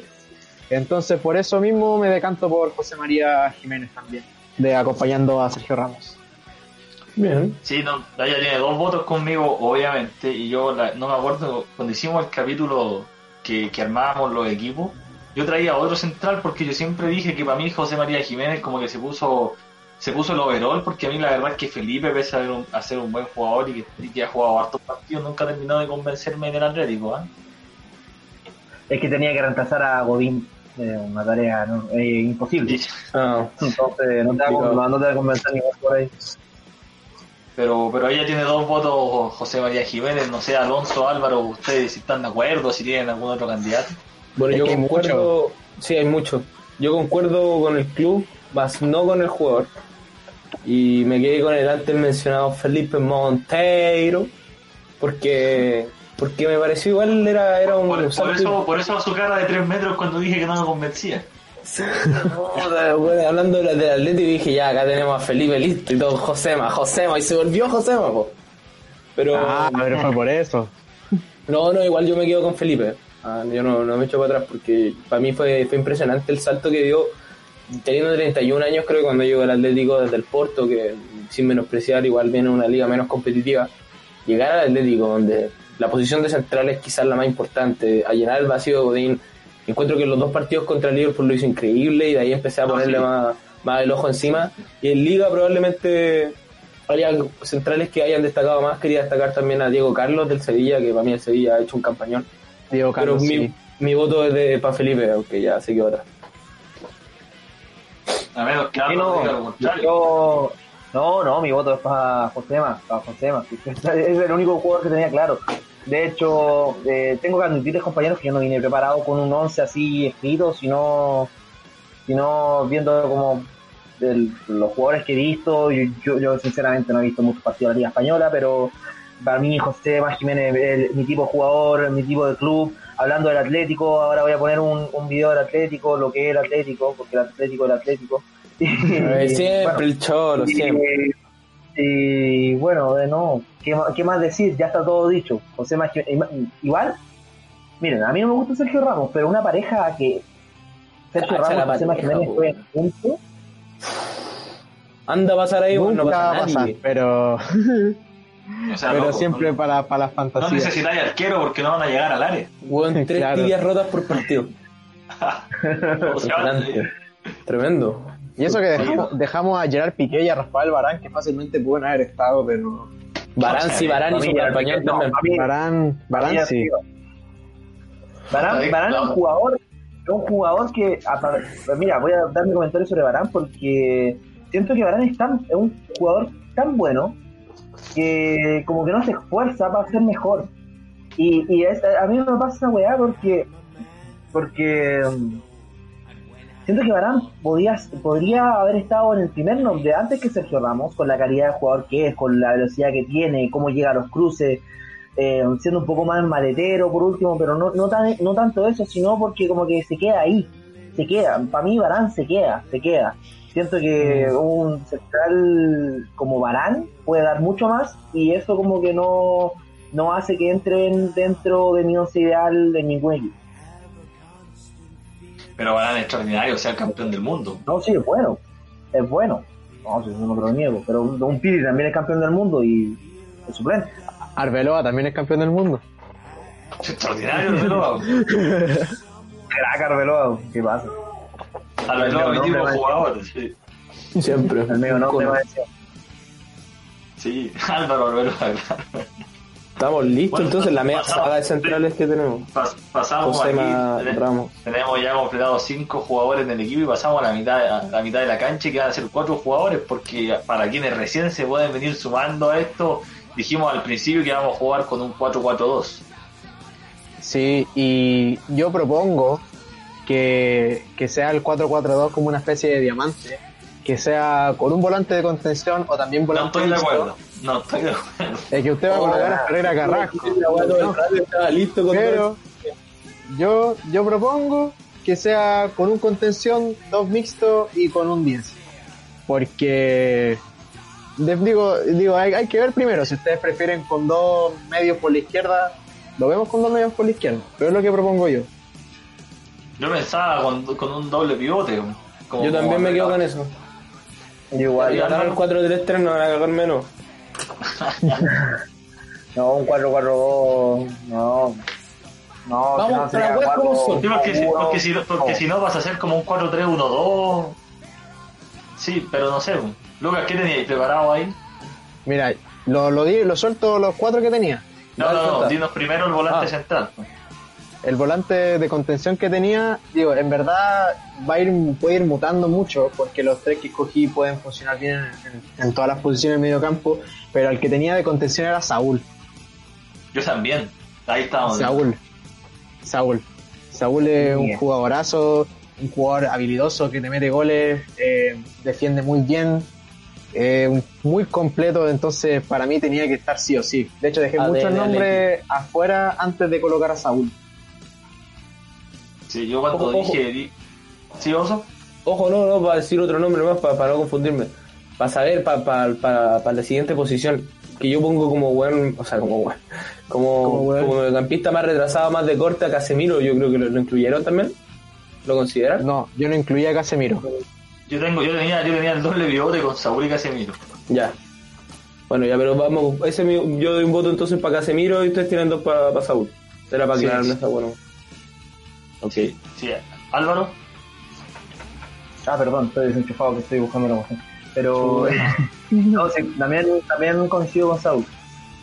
Entonces por eso mismo me decanto por José María Jiménez también, de acompañando a Sergio Ramos. Bien. Sí, no, ella tiene dos votos conmigo, obviamente, y yo la- no me acuerdo, cuando hicimos el capítulo que, que armábamos los equipos, yo traía otro central porque yo siempre dije que para mí José María Jiménez como que se puso se puso el overall, porque a mí la verdad es que Felipe, pese a ser un, a ser un buen jugador y que, y que ha jugado hartos partidos, nunca terminó de convencerme en el Atlético. ¿ah? Es que tenía que reemplazar a Godín. eh, una tarea ¿no? Eh, imposible. Ah, Entonces, no te va no te va a convencer ningún por ahí. Pero, pero ella tiene dos votos, José María Jiménez, no sé, Alonso, Álvaro, ustedes si están de acuerdo, si tienen algún otro candidato. Bueno, Es yo que concuerdo. Sí, hay mucho. Yo concuerdo con el club, más no con el jugador. Y me quedé con el antes mencionado Felipe Monteiro, porque porque me pareció igual era, era un Por, por eso, por eso su cara de tres metros cuando dije que no me convencía. Puta, bueno, hablando de la- del Atlético dije ya acá tenemos a Felipe listo y todo Josema, Josema y se volvió Josema po. Pero Ah, pero fue por eso. no, no, igual yo me quedo con Felipe. Ah, yo no, no me echo para atrás porque para mí fue, fue impresionante el salto que dio teniendo 31 años creo que cuando llegó el Atlético desde el Porto que sin menospreciar igual viene una liga menos competitiva llegar al Atlético donde la posición de central es quizás la más importante a llenar el vacío de Godín encuentro que los dos partidos contra el Liverpool lo hizo increíble y de ahí empecé a No, ponerle sí. más, más el ojo encima y en Liga probablemente haya centrales que hayan destacado más quería destacar también a Diego Carlos del Sevilla que para mí el Sevilla ha hecho un campañón Diego pero mi, sí. mi voto es de para Felipe aunque ya se quedó atrás A menos que no, yo, no, no, mi voto es para Josema, para Josema. [LAUGHS] Es el único jugador que tenía claro. De hecho, eh, tengo que admitirles, compañeros, que yo no vine preparado con un 11 así escrito, sino, sino viendo como el- los jugadores que he visto. Yo, yo, yo, sinceramente no he visto muchos partidos de la Liga Española, pero para mí José Más Jiménez el- mi tipo de jugador, mi tipo de club. Hablando del Atlético, ahora voy a poner un, un video del Atlético, lo que es el Atlético, porque el Atlético es el Atlético. [LAUGHS] Siempre Bueno, el cholo y, siempre y bueno, eh, no, ¿qué, qué más decir? Ya está todo dicho. José Más Jiménez- igual, miren, a mí no me gusta Sergio Ramos, pero una pareja que Sergio Cacha la Ramos y José Más Jiménez juegan juntos, anda a pasar ahí bueno, no Nunca va a pasa pasar, nadie pero, [LAUGHS] O sea, pero loco, siempre no, para, para las no fantasías. necesitáis arquero porque no van a llegar al área. Weón, [LAUGHS] tres Claro. tibias rotas por partido [LAUGHS] O sea, Impresionante. tremendo Y eso que dejamos, dejamos a Gerard Piqué y a Rafael Barán, que fácilmente pueden haber estado, pero Barán sí, Barán Familia, campañón no, también. Barán, Barán sí. Barán, Varane es un jugador, es un jugador que, apa- mira, voy a dar mi comentario sobre Barán porque siento que Barán es, tan, es un jugador tan bueno que como que no se esfuerza para ser mejor. Y, y a mí me pasa weá porque, porque mm, siento que Barán podía, podría haber estado en el primer nombre antes que Sergio Ramos, con la calidad de jugador que es, con la velocidad que tiene, cómo llega a los cruces, eh, siendo un poco más maletero por último, pero no, no, tan, no tanto eso, sino porque como que se queda ahí, se queda. Para mí Barán se queda, se queda. Siento que un central como Barán puede dar mucho más y eso como que no, no hace que entren dentro de mi once ideal de ningún equipo. Pero Varane es extraordinario, sea el campeón del mundo. No, sí, es bueno, es bueno. No, si eso no lo niego, pero un, un Piri también es campeón del mundo y es suplente. Arbeloa también es campeón del mundo. Es extraordinario, Arbeloa. [LAUGHS] Crack Arbeloa, ¿qué pasa? Arbeloa, mi tipo jugador. Sí, Siempre. El medio nombre Con- va a decir. sí. [LAUGHS] Álvaro Arbeloa, claro. Estamos listos Bueno, entonces, la media pasamos. saga de centrales que tenemos. Pas- pasamos aquí, tene- Ramos. tenemos ya completados cinco jugadores en el equipo y pasamos a la mitad, a la mitad de la cancha y que van a ser cuatro jugadores porque para quienes recién se pueden venir sumando a esto, dijimos al principio que vamos a jugar con un 4-4-2. Sí, y yo propongo que, que sea el 4-4-2 como una especie de diamante, que sea con un volante de contención o también No volante estoy de acuerdo. No estoy de acuerdo. Es que usted va a colocar a Ferreira Carrasco. ¿no? Estaba listo con Pero yo, yo propongo que sea con un contención, dos mixtos y con un 10. Porque de- digo, digo hay, hay que ver primero si ustedes prefieren con dos medios por la izquierda, lo vemos con dos medios por la izquierda, pero es lo que propongo yo. Yo pensaba con, con un doble pivote. como- Yo también me quedo con eso. Igual, Ya, Ganar el 4-3-3 no van a cagar menos. [LAUGHS] no, un 4-4-2, no. No, Vamos, no porque, si, porque, si, porque no. si no vas a hacer como un 4-3-1-2. Sí, pero no sé. Lucas, ¿qué teníais preparado ahí? Mira, lo, lo, di- lo suelto los cuatro que tenía. No, no, no, dinos primero el volante Ah. central. El volante de contención que tenía, digo, en verdad va a ir, puede ir mutando mucho porque los tres que escogí pueden funcionar bien en, en todas las posiciones del medio campo, pero el que tenía de contención era Saúl. Yo también. Ahí estamos. Saúl. Saúl. Saúl es un jugadorazo, un jugador habilidoso que te mete goles, eh, defiende muy bien, eh, muy completo, entonces para mí tenía que estar sí o sí. De hecho dejé ADN muchos nombres afuera antes de colocar a Saúl. Sí, yo cuando Ojo, ojo. dije. di- ¿Sí, Oso? Ojo, no, no, para decir otro nombre más, para, no confundirme. Para saber, para, para, para, para la siguiente posición, que yo pongo como buen, o sea, como buen, como, Como como, mediocampista más retrasado, más de corte a Casemiro, yo creo que lo, lo incluyeron también. ¿Lo consideran? No, yo no incluía a Casemiro. Yo tengo, yo tenía, yo tenía el doble pivote con Saúl y Casemiro. Ya. Bueno, ya, pero vamos, ese es mi- yo doy un voto entonces para Casemiro y ustedes tienen dos para Saúl. Era para Sí, aclararme sí. esa bueno. Ok. Sí. Álvaro. Ah, perdón, estoy desenchufado que estoy buscando la cuestión. Pero [LAUGHS] no, sí, también, también coincido con Saúl.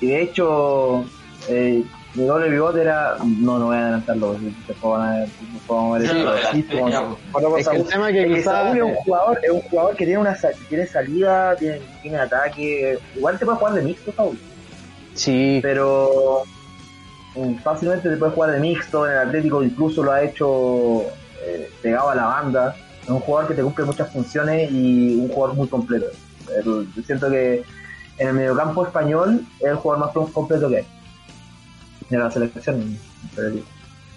Y de hecho, eh, mi doble pivote era. No, no voy a adelantarlo, porque después van a vamos a ver el tema que Es. Saúl es un jugador, es un jugador que tiene una sa- tiene salida, tiene, tiene ataque, igual te puede jugar de mixto Saúl, Sí, pero mm, fácilmente te puede jugar de mixto, en el Atlético incluso lo ha hecho eh, pegado a la banda, es un jugador que te cumple muchas funciones y un jugador muy completo. El- siento que en el mediocampo español es el jugador más completo que hay. De la selección.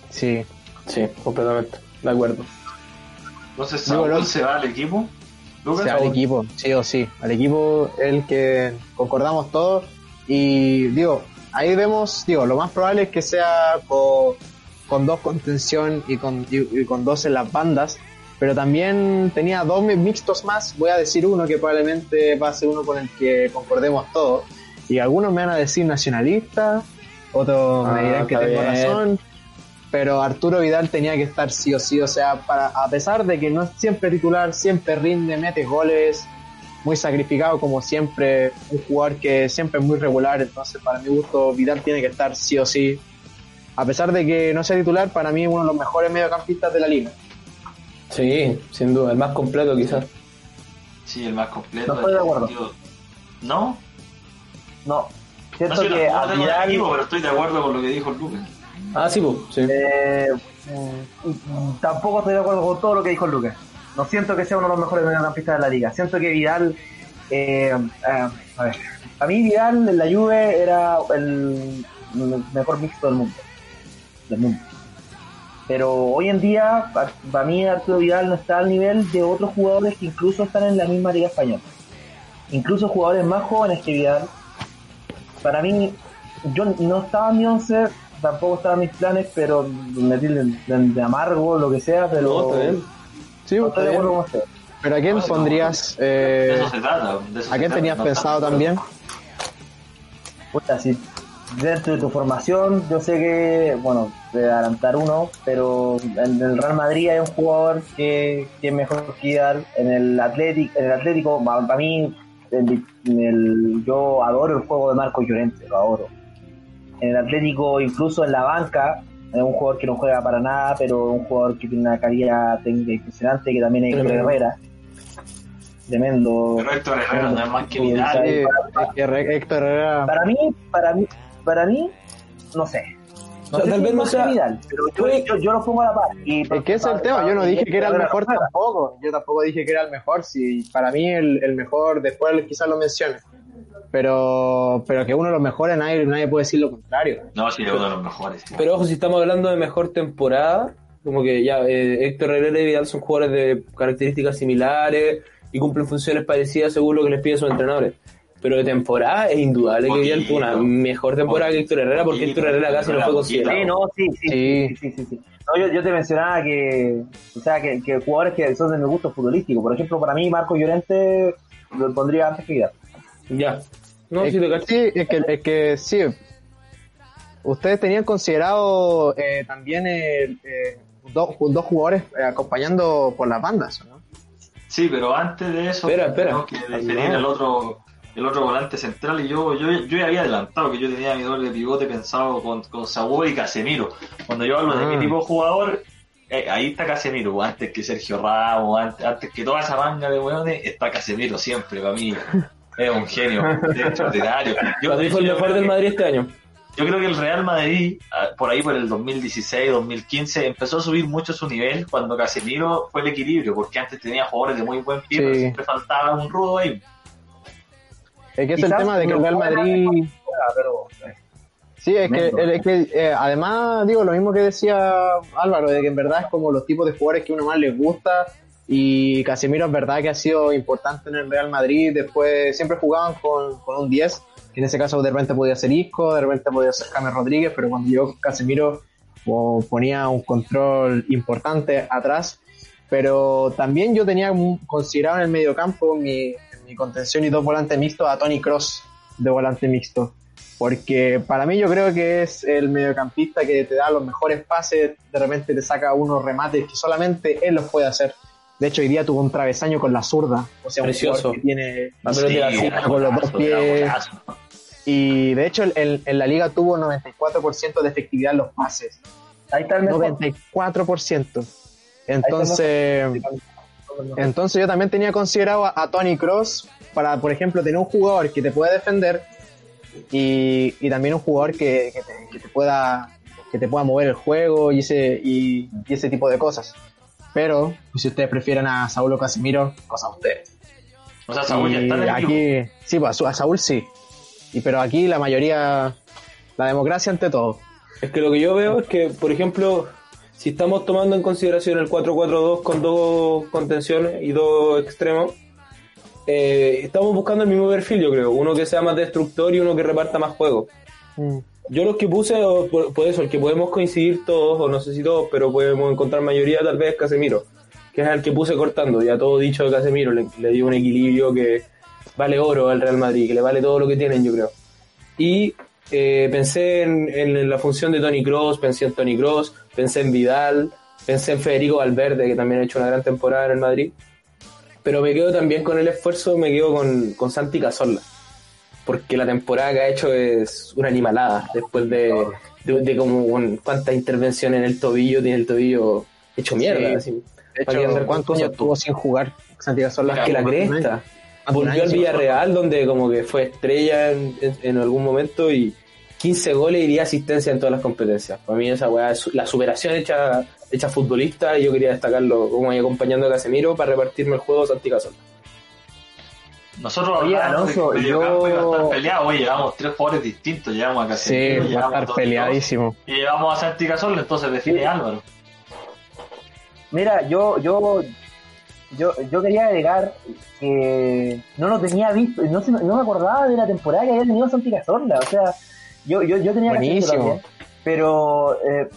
sí. Sí, completamente. De acuerdo. Entonces Saúl se va al equipo. Lucas. O sea, al equipo, sí o sí. Al equipo el que concordamos todos. Y digo, ahí vemos, digo, lo más probable es que sea con, con dos contención y con, y, y con dos en las bandas. Pero también tenía dos mi- mixtos más. Voy a decir uno que probablemente va a ser uno con el que concordemos todos. Y algunos me van a decir nacionalista, otros Ah, me dirán que tengo bien. razón. Pero Arturo Vidal tenía que estar sí o sí, o sea, para, a pesar de que no es siempre titular, siempre rinde, mete goles, muy sacrificado como siempre, un jugador que siempre es muy regular, entonces para mi gusto Vidal tiene que estar sí o sí. a pesar de que no sea titular, para mí es uno de los mejores mediocampistas de la liga. Sí, sin duda, el más completo quizás. Sí, el más completo. No estoy de acuerdo. No, No siento que no tengo Vidal, equipo, pero estoy de acuerdo con lo que dijo el Lucas. Ah, sí, pues, sí. eh, mm, mm, tampoco estoy de acuerdo con todo lo que dijo Lucas. No siento que sea uno de los mejores mediocampistas de la liga. Siento que Vidal, eh, eh, a ver, a mí Vidal en la Juve era el mejor mixto del mundo. Del mundo. Pero hoy en día, para mí Arturo Vidal no está al nivel de otros jugadores que incluso están en la misma liga española. Incluso jugadores más jóvenes que Vidal. Para mí, yo no estaba en mi once, tampoco estaba en mis planes, pero metirle de, de amargo, lo que sea, pero No. Sí, no estoy bien. Pero ¿a quién pondrías? Eh, trata. ¿A quién tenías no pensado tanto- también? Puta, si dentro de tu formación, yo sé que, bueno, de adelantar uno, pero en el Real Madrid hay un jugador que, que es mejor que. En el Atlético, en el Atlético, para mí, en en el- yo adoro el juego de Marco Llorente, lo adoro. En el Atlético, incluso en la banca, es un jugador que no juega para nada, pero un jugador que tiene una calidad técnica impresionante, que también es Héctor Tremendo. Herrera. Tremendo. Pero Héctor Herrera no es más que Vidal. Herrera. Para mí, para mí, para mí, no sé. No tal vez es no sea- que Vidal, pero yo, yo, yo lo pongo a la par. Y Es que ese es el tema, yo no dije que era el mejor tampoco, yo tampoco dije que era el mejor, si para mí el, el mejor, después quizás lo mencione, pero pero que uno de los mejores nadie, nadie puede decir lo contrario. No, sí, es uno de los mejores. sí. Pero ojo, si estamos hablando de mejor temporada, como que ya eh, Héctor Herrera y Vidal son jugadores de características similares y cumplen funciones parecidas según lo que les piden sus entrenadores. Pero de temporada es indudable que tuvo una mejor temporada que Héctor Herrera porque. Héctor Herrera casi no fue considerado. Sí, no, sí, sí, Sí. sí, sí, sí, sí. No, yo, yo te mencionaba que, o sea, que, que jugadores que son de mi gusto futbolístico. Por ejemplo, para mí, Marco Llorente lo pondría antes que Vidal. Ya. No, es, sí te sí, es que, es que sí. Ustedes tenían considerado eh, también el, eh, dos, dos jugadores eh, acompañando por las bandas, ¿no? Sí, pero antes de eso, Espera, espera. tenemos que definir No. el otro el otro volante central y yo, yo, yo ya había adelantado que yo tenía mi doble pivote pensado con, con Saúl y Casemiro. Cuando yo hablo de Ah. mi tipo de jugador, eh, ahí está Casemiro, antes que Sergio Ramos, antes, antes que toda esa manga de weones, está Casemiro siempre, para mí. Es un genio, es extraordinario. Yo, Para mí fue el mejor creo del que- Madrid este año. yo creo que el Real Madrid, ah, por ahí por el 2016, 2015, empezó a subir mucho su nivel cuando Casemiro fue el equilibrio, porque antes tenía jugadores de muy buen pie, pero siempre faltaba un rudo ahí. Es que es el tema de que el Real Madrid... pero, eh, Sí, es que, es que eh, además digo lo mismo que decía Álvaro, de que en verdad es como los tipos de jugadores que uno más les gusta y Casemiro es verdad que ha sido importante en el Real Madrid, después siempre jugaban con, con un 10, que en ese caso de repente podía ser Isco, de repente podía ser James Rodríguez, pero cuando llegó Casemiro ponía un control importante atrás, pero también yo tenía considerado en el mediocampo mi, mi contención y dos volantes mixtos a Tony Cross de volante mixto porque para mí yo creo que es el mediocampista que te da los mejores pases, de repente te saca unos remates que solamente él los puede hacer. De hecho, hoy día tuvo un travesaño con la zurda, o sea, un Precioso. jugador que tiene La pelota de la Sí, zurda con los dos pies. y de hecho en, en la liga tuvo 94% de efectividad en los pases, ahí está el mejor. 94%. Entonces, mejor. Entonces yo también tenía considerado a, a Tony Cross para, por ejemplo, tener un jugador que te pueda defender y, y también un jugador que, que te, que te pueda que te pueda mover el juego y ese y, y ese tipo de cosas. Pero pues, si ustedes prefieren a Saúl o Casemiro, cosa de ustedes. O sea, Saúl ya está en el aquí, sí, pues, a a Saúl sí. Y, pero aquí la mayoría, la democracia ante todo. Es que lo que yo veo es que, por ejemplo, si estamos tomando en consideración el 4-4-2 con dos contenciones y dos extremos, eh, estamos buscando el mismo perfil, yo creo. Uno que sea más destructor y uno que reparta más juego. Yo los que puse, o por, por eso, el que podemos coincidir todos, o no sé si todos, pero podemos encontrar mayoría, tal vez Casemiro, que es el que puse cortando. Ya todo dicho de Casemiro, le, le dio un equilibrio que vale oro al Real Madrid, que le vale todo lo que tienen, yo creo. Y eh, pensé en, en la función de Tony Cross, pensé en Tony Cross, pensé en Vidal, pensé en Federico Valverde, que también ha hecho una gran temporada en el Madrid. Pero me quedo también con el esfuerzo, me quedo con, con Santi Cazorla. Porque la temporada que ha hecho es una animalada después de, de, de como con cuántas intervenciones en el tobillo, tiene el tobillo hecho mierda. Sí. así. De ¿Para qué andar hecho, ¿cuántos años estuvo sin jugar Santi Cazorla? Más que la cresta. Volvió al Villarreal, donde como que fue estrella en, en- en algún momento y 15 goles y 10 asistencias en todas las competencias. Para mí esa weá es la superación hecha, hecha futbolista y yo quería destacarlo como ahí acompañando a Casemiro para repartirme el juego Santi Cazorla. Nosotros Oye, de Alonso, yo- iba a estar peleado, hoy llevamos tres jugadores distintos, llevamos a Sí, Casemiro, va a llevamos estar dos- peleadísimo. Y llevamos a Santi Cazorla, entonces define Sí. Álvaro. Mira, yo, yo, yo, yo quería agregar que no lo tenía visto, no, se- no me acordaba de la temporada que había tenido Santi Cazorla, o sea, yo, yo, yo tenía Buenísimo. también, pero eh,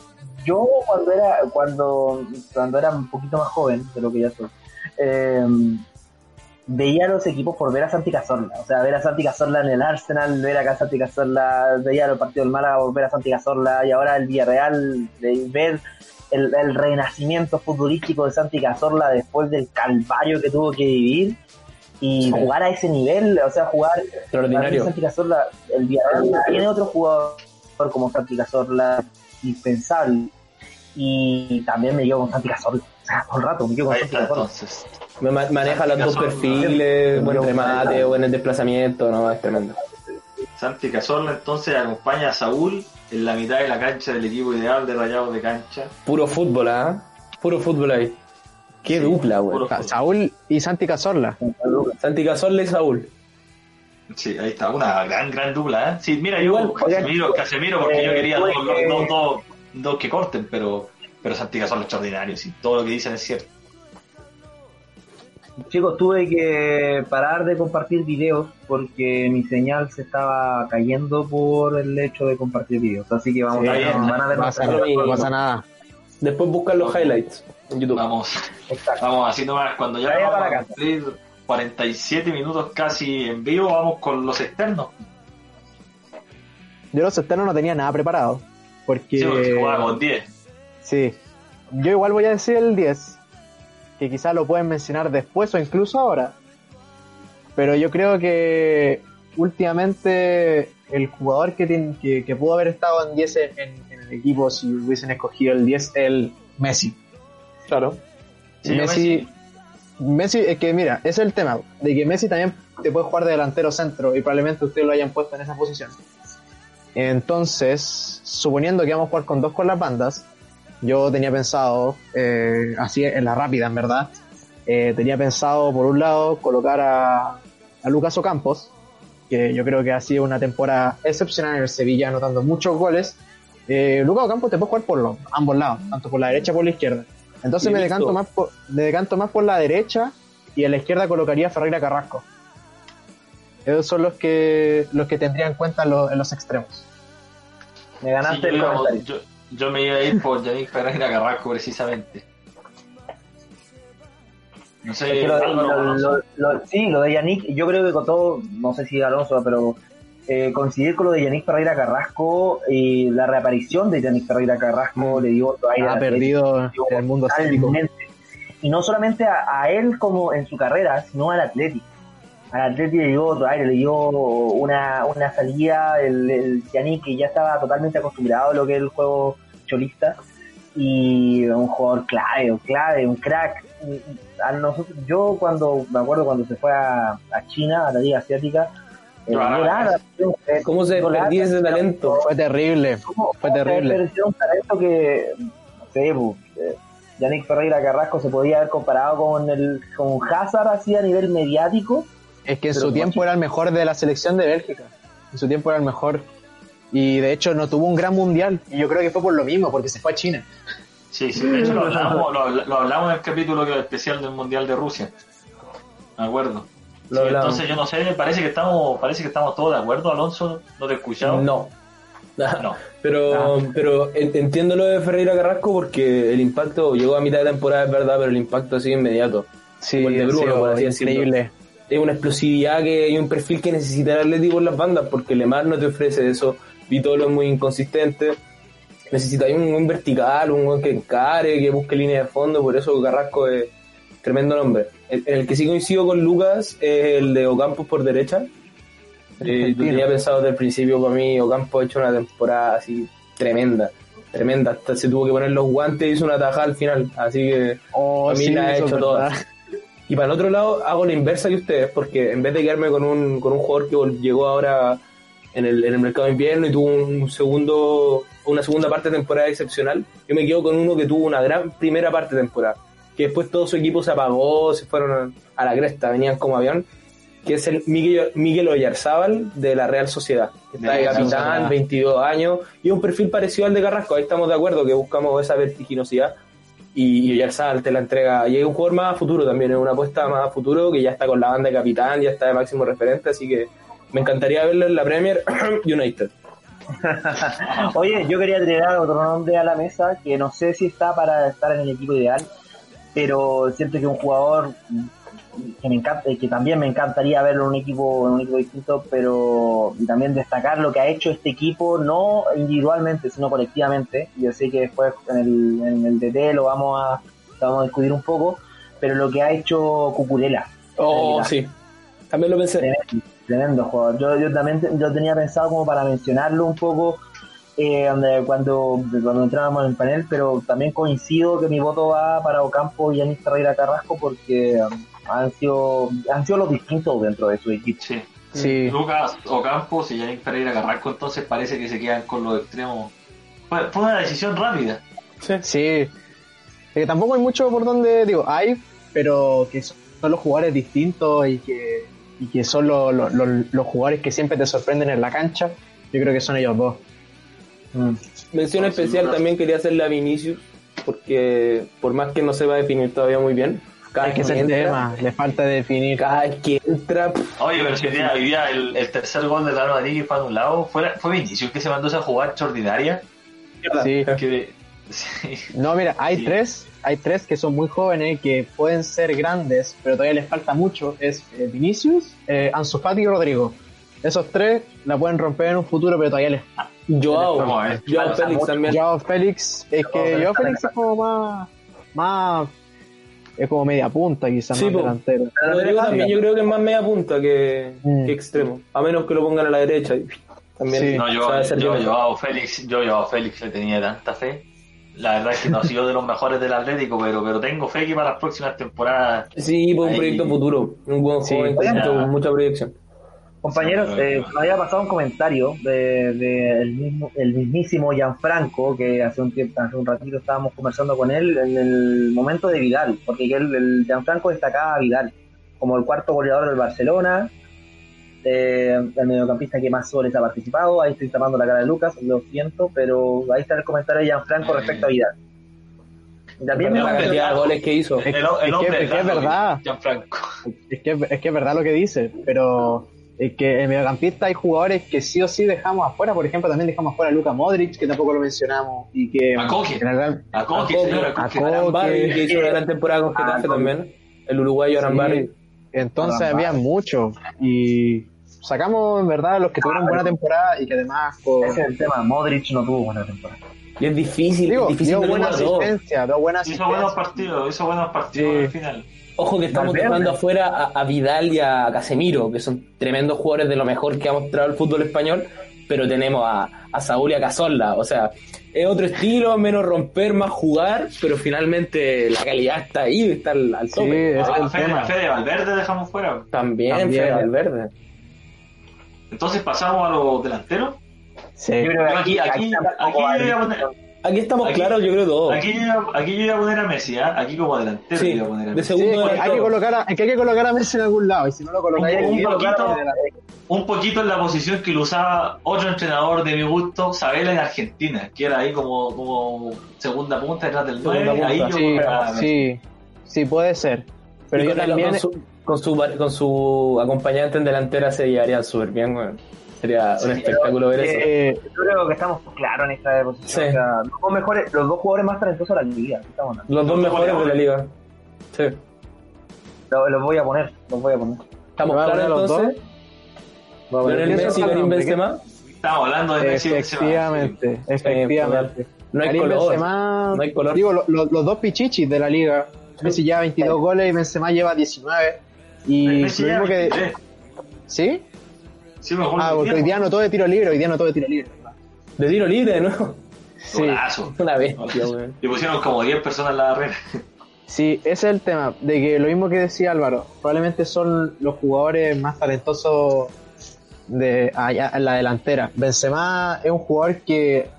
yo cuando era, cuando, cuando era un poquito más joven de lo que ya soy, eh, veía los equipos por ver a Santi Cazorla, o sea, ver a Santi Cazorla en el Arsenal, ver acá a Santi Cazorla, veía los partidos del Málaga por ver a Santi Cazorla y ahora el Villarreal, de ver el, el renacimiento futbolístico de Santi Cazorla después del calvario que tuvo que vivir y Sí. jugar a ese nivel, o sea, jugar Extraordinario. Santi Cazorla, el Villarreal no tiene otro jugador como Santi Cazorla indispensable y también me quedo con Santi Cazorla, o sea, todo el rato me quedo con Ahí Santi Cazorla. entonces. Me ma- maneja los dos perfiles, buen remate, buen desplazamiento, no, es tremendo. Santi Cazorla entonces acompaña a Saúl en la mitad de la cancha del equipo ideal de Rayados de Cancha. Puro fútbol, ¿ah? Puro fútbol ahí. Qué Sí, dupla, güey. Saúl y Santi Cazorla. Santi Cazorla y Saúl. Sí, ahí está, una gran, gran dupla, ¿eh? Sí, mira, Igual, yo, Casemiro, Casemiro porque yo eh, quería dos, tuve que- dos, dos, dos que corten, pero, pero Santi Cazorla es extraordinario, sí, todo lo que dicen es cierto. Chicos, tuve que parar de compartir videos porque mi señal se estaba cayendo por el hecho de compartir videos. Así que vamos Sí, a ver, No pasa, videos. no pasa nada. Después buscan los highlights en YouTube. Vamos, Exacto. vamos así nomás, cuando ya vamos para a casa. cumplir 47 minutos casi en vivo, vamos con los externos. Yo los externos no tenía nada preparado. Porque. Sí, porque jugaba con 10. Sí. Yo igual voy a decir el 10, que quizás lo pueden mencionar después o incluso ahora. Pero yo creo que últimamente el jugador que, tiene- que, que pudo haber estado en 10 en, en el equipo si hubiesen escogido el 10 el Messi. Claro. Sí, Messi, Messi, es que mira, ese es el tema, de que Messi también te puede jugar de delantero centro y probablemente ustedes lo hayan puesto en esa posición. Entonces, suponiendo que vamos a jugar con dos con las bandas, yo tenía pensado, eh, así en la rápida en verdad, eh, tenía pensado por un lado colocar a, a Lucas Ocampos, que yo creo que ha sido una temporada excepcional en el Sevilla, anotando muchos goles. Eh, Lucas Ocampos te puede jugar por los, ambos lados, tanto por la derecha como por la izquierda. Entonces me listo. decanto, más por, me decanto más por la derecha y en la izquierda colocaría a Ferreira Carrasco. Esos son los que los que tendría en cuenta en los, en los extremos. Me Sí, ganaste yo, el comentario. yo, yo me iba a ir por Yannick Ferreira Carrasco precisamente. No sé, Es que lo Álvaro, lo- Alonso. lo- lo- sí, lo de Yannick, yo creo que con todo, no sé si Alonso, pero eh, coincidir con lo de Yannick Ferreira Carrasco y la reaparición de Yannick Ferreira Carrasco le dio otro aire Ha perdido en el mundo. Totalmente. Y no solamente a, a él como en su carrera, sino al Atleti. Al Atleti le dio otro aire, le dio una, una salida, el, el Yannick que ya estaba totalmente acostumbrado a lo que es el juego cholista y un jugador clave, un clave, un crack. A nosotros, yo cuando, me acuerdo cuando se fue a, a China, a la liga asiática, nada, eh, ¿Cómo se nada, ese talento? Fue terrible. ¿Cómo- Fue terrible. perdió un talento que, no sé, pues, eh, Yannick Ferreira Carrasco se podía haber comparado con el con Hazard así a nivel mediático. Es que en su tiempo era el mejor de la selección de Bélgica. En su tiempo era el mejor. Y de hecho no tuvo un gran mundial. Y yo creo que fue por lo mismo, porque se fue a China. Sí, sí, de hecho lo hablamos, lo, lo hablamos en el capítulo especial del Mundial de Rusia. Me acuerdo. Lo Sí, entonces yo no sé, parece que estamos, parece que estamos todos de acuerdo, Alonso, no te he escuchado. No. No. [LAUGHS] Pero, pero en- entiendo lo de Ferreira Carrasco porque el impacto llegó a mitad de temporada, es verdad, pero el impacto ha sido inmediato. Sí, Como el de Bruno, sido por así increíble. Es una explosividad que y un perfil que necesita el Atlético en las bandas porque Lemar no te ofrece eso. Vitolo es muy inconsistente. Necesita un, un vertical, un buen que encare, que busque línea de fondo. Por eso Carrasco es tremendo nombre. El, el que sí coincido con Lucas es el de Ocampos por derecha. [LAUGHS] Eh, lo tenía pensado desde el principio para mí. Ocampo ha hecho una temporada así tremenda, tremenda. Hasta se tuvo que poner los guantes y hizo una tajada al final. Así que Oh, a mí sí, la ha hecho toda. Y para el otro lado hago la inversa que ustedes, porque en vez de quedarme con un, con un jugador que llegó ahora en el, en el mercado de invierno y tuvo un segundo, una segunda parte de temporada excepcional, yo me quedo con uno que tuvo una gran primera parte de temporada, que después todo su equipo se apagó, se fueron a, la cresta, venían como avión, que es el Miguel, Miguel Oyarzábal de la Real Sociedad, está De capitán, Sociedad. 22 años, y un perfil parecido al de Carrasco, ahí estamos de acuerdo que buscamos esa vertiginosidad y, y Oyarzabal te la entrega. Y es un jugador más a futuro también, es una apuesta más a futuro que ya está con la banda de capitán, ya está de máximo referente, así que me encantaría verlo en la Premier [CLEARS THROAT] United. [LAUGHS] Oye, yo quería tirar otro nombre a la mesa que no sé si está para estar en el equipo ideal, pero siento que un jugador que me encanta, que también me encantaría verlo en un equipo, en un equipo distinto, pero y también destacar lo que ha hecho este equipo, no individualmente, sino colectivamente. Yo sé que después en el, en el DT lo vamos a, lo vamos a discutir un poco, pero lo que ha hecho Cucurella. Oh, sí. También lo pensé. Tremendo, tremendo jugador. Yo, yo también yo tenía pensado como para mencionarlo un poco eh, donde- cuando, cuando entrábamos en el panel, pero también coincido que mi voto va para Ocampo y Yanis Ferreira Carrasco porque um, han sido han sido los distintos dentro de su equipo. Sí. Sí. Lucas Ocampos y Yannick Pereira Carrasco entonces parece que se quedan con los extremos. Fue, fue una decisión rápida. Sí. Es que tampoco hay mucho por donde, digo, hay, pero que son los jugadores distintos y que, y que son los, los, los- los jugadores que siempre te sorprenden en la cancha. Yo creo que son ellos dos. Mm. Mención especial también quería hacerle a Vinicius, porque por más que no se va a definir todavía muy bien, cada Es que es el entra, tema, le falta definir. cada vez que entra, Oye, pero si hoy día, hoy día el, el tercer gol de Madrid que fue anulado fue, fue Vinicius que se mandó esa jugada extraordinaria. Sí. Que, sí. [LAUGHS] No, mira, hay Sí. tres, hay tres que son muy jóvenes, que pueden ser grandes, pero todavía les falta mucho. Es eh, Vinicius, eh, Ansu Fati y Rodrigo. Esos tres la pueden romper en un futuro, pero todavía les Joao. Joao Félix también. Joao Félix, es que Joao Félix es como más, más, es como media punta quizás, Sí, más po. delantero. Rodrigo también yo creo que es más media punta que, Mm. que extremo, a menos que lo pongan a la derecha. y También Sí. No, yo, yo, yo a Félix, yo, yo a Félix le tenía tanta fe. La verdad es que no ha sido de los mejores del Atlético, pero, pero tengo fe que para las próximas temporadas Sí, por un Ahí- proyecto futuro, un buen Sí. joven con mucha proyección. Compañeros, eh, me había pasado un comentario de, de el, mismo, el mismísimo Gianfranco, que hace un tiempo, hace un ratito estábamos conversando con él en el momento de Vidal, porque él, el Gianfranco destacaba a Vidal como el cuarto goleador del Barcelona, eh, el mediocampista que más goles ha participado, ahí estoy tapando la cara de Lucas, lo siento, pero ahí está el comentario de Gianfranco respecto a Vidal. También me la cantidad de goles que hizo. el, el es que- es que es largo, verdad. Gianfranco. Es que, es que es verdad lo que dice, pero es que en el mediocampista hay jugadores que sí o sí dejamos afuera, por ejemplo también dejamos afuera a Luka Modric, que tampoco lo mencionamos, y que A Coque. Real- A Coque, A Coque, a que hizo una gran temporada con Ah, Getafe también. El uruguayo Arambarri. Sí, entonces había muchos, y sacamos en verdad los que tuvieron buena temporada y que además con- Ese es el tema, Modric no tuvo buena temporada. Y es difícil, digo, es difícil dio de buena a asistencia, dio buena Hizo buenos asistencia. partidos, hizo buenos partidos Sí. al final. Ojo que estamos Valverde. dejando afuera a, a Vidal y a Casemiro, que son tremendos jugadores de lo mejor que ha mostrado el fútbol español, pero tenemos a, a Saúl y a Cazorla. O sea, es otro estilo, menos romper, más jugar, pero finalmente la calidad está ahí, está al, al Sí, tope. ese es el Fede, tema. Fede Valverde dejamos fuera. También, También. Fede Valverde. Entonces pasamos a los delanteros. Sí. Yo creo que Yo aquí, aquí, aquí, tampoco Aquí estamos Aquí- claros, yo creo todos. aquí, yo iba, aquí yo iba a poner a Messi, ¿ah? aquí como delantero Sí, iba a poner a Messi. Segundo hay que colocar a, es que hay que colocar a Messi en algún lado, y si no lo colocáis Un- poquito- colocan en la- un poquito en la posición que lo usaba otro entrenador de mi gusto, Sabela en Argentina, que era ahí como, como segunda punta detrás del Segunda 9, ahí yo Sí, colocaba a Messi. sí, sí, puede ser. Pero Y yo con, también. con su, con, su, con su acompañante en delantera se llevarían súper bien, weón. Sería un espectáculo ver eso. eh, Yo creo que estamos claros en esta posición. Sí. O sea, los, dos mejores, los dos jugadores más talentosos de la liga. Estamos. Los dos los mejores de la liga. Sí. Los, los voy a poner, los voy a poner. ¿Estamos ¿Va a claros entonces? Lionel ¿Quién Messi Karim Benzema. Estamos hablando de Messi y Benzema, Efectivamente, efectivamente. No hay color. Benzema, No hay color. digo, lo- lo- los dos pichichis de la liga. Messi lleva 22 goles y Benzema lleva 19. sí. Y Messi lo mismo que. 23. Ah, que porque hoy día no todo de tiro libre, hoy día no todo de tiro libre. De tiro libre nuevo. Sí, Golazo. [LAUGHS] Una bestia, weón. Y pusieron como 10 personas en la barrera. sí, ese es el tema, de que lo mismo que decía Álvaro, probablemente son los jugadores más talentosos de allá en la delantera. Benzema es un jugador que,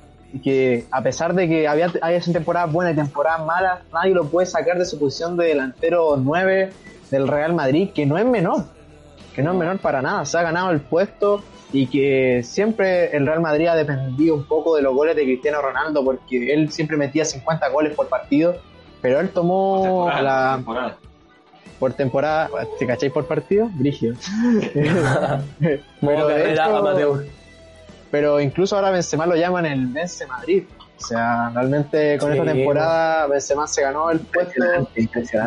que a pesar de que había hay temporadas buenas y temporadas malas, nadie lo puede sacar de su posición de delantero 9 del Real Madrid, que no es menor, que no es menor para nada, se ha ganado el puesto y que siempre el Real Madrid ha dependido un poco de los goles de Cristiano Ronaldo porque él siempre metía 50 goles por partido, pero él tomó Temporada, la temporada. por temporada, ¿te cacháis por partido? Brigio. [LAUGHS] [LAUGHS] Hecho, amateur. pero incluso ahora Benzema lo llaman el Vence Madrid. O sea, realmente con Sí, esta temporada Benzema se ganó el puesto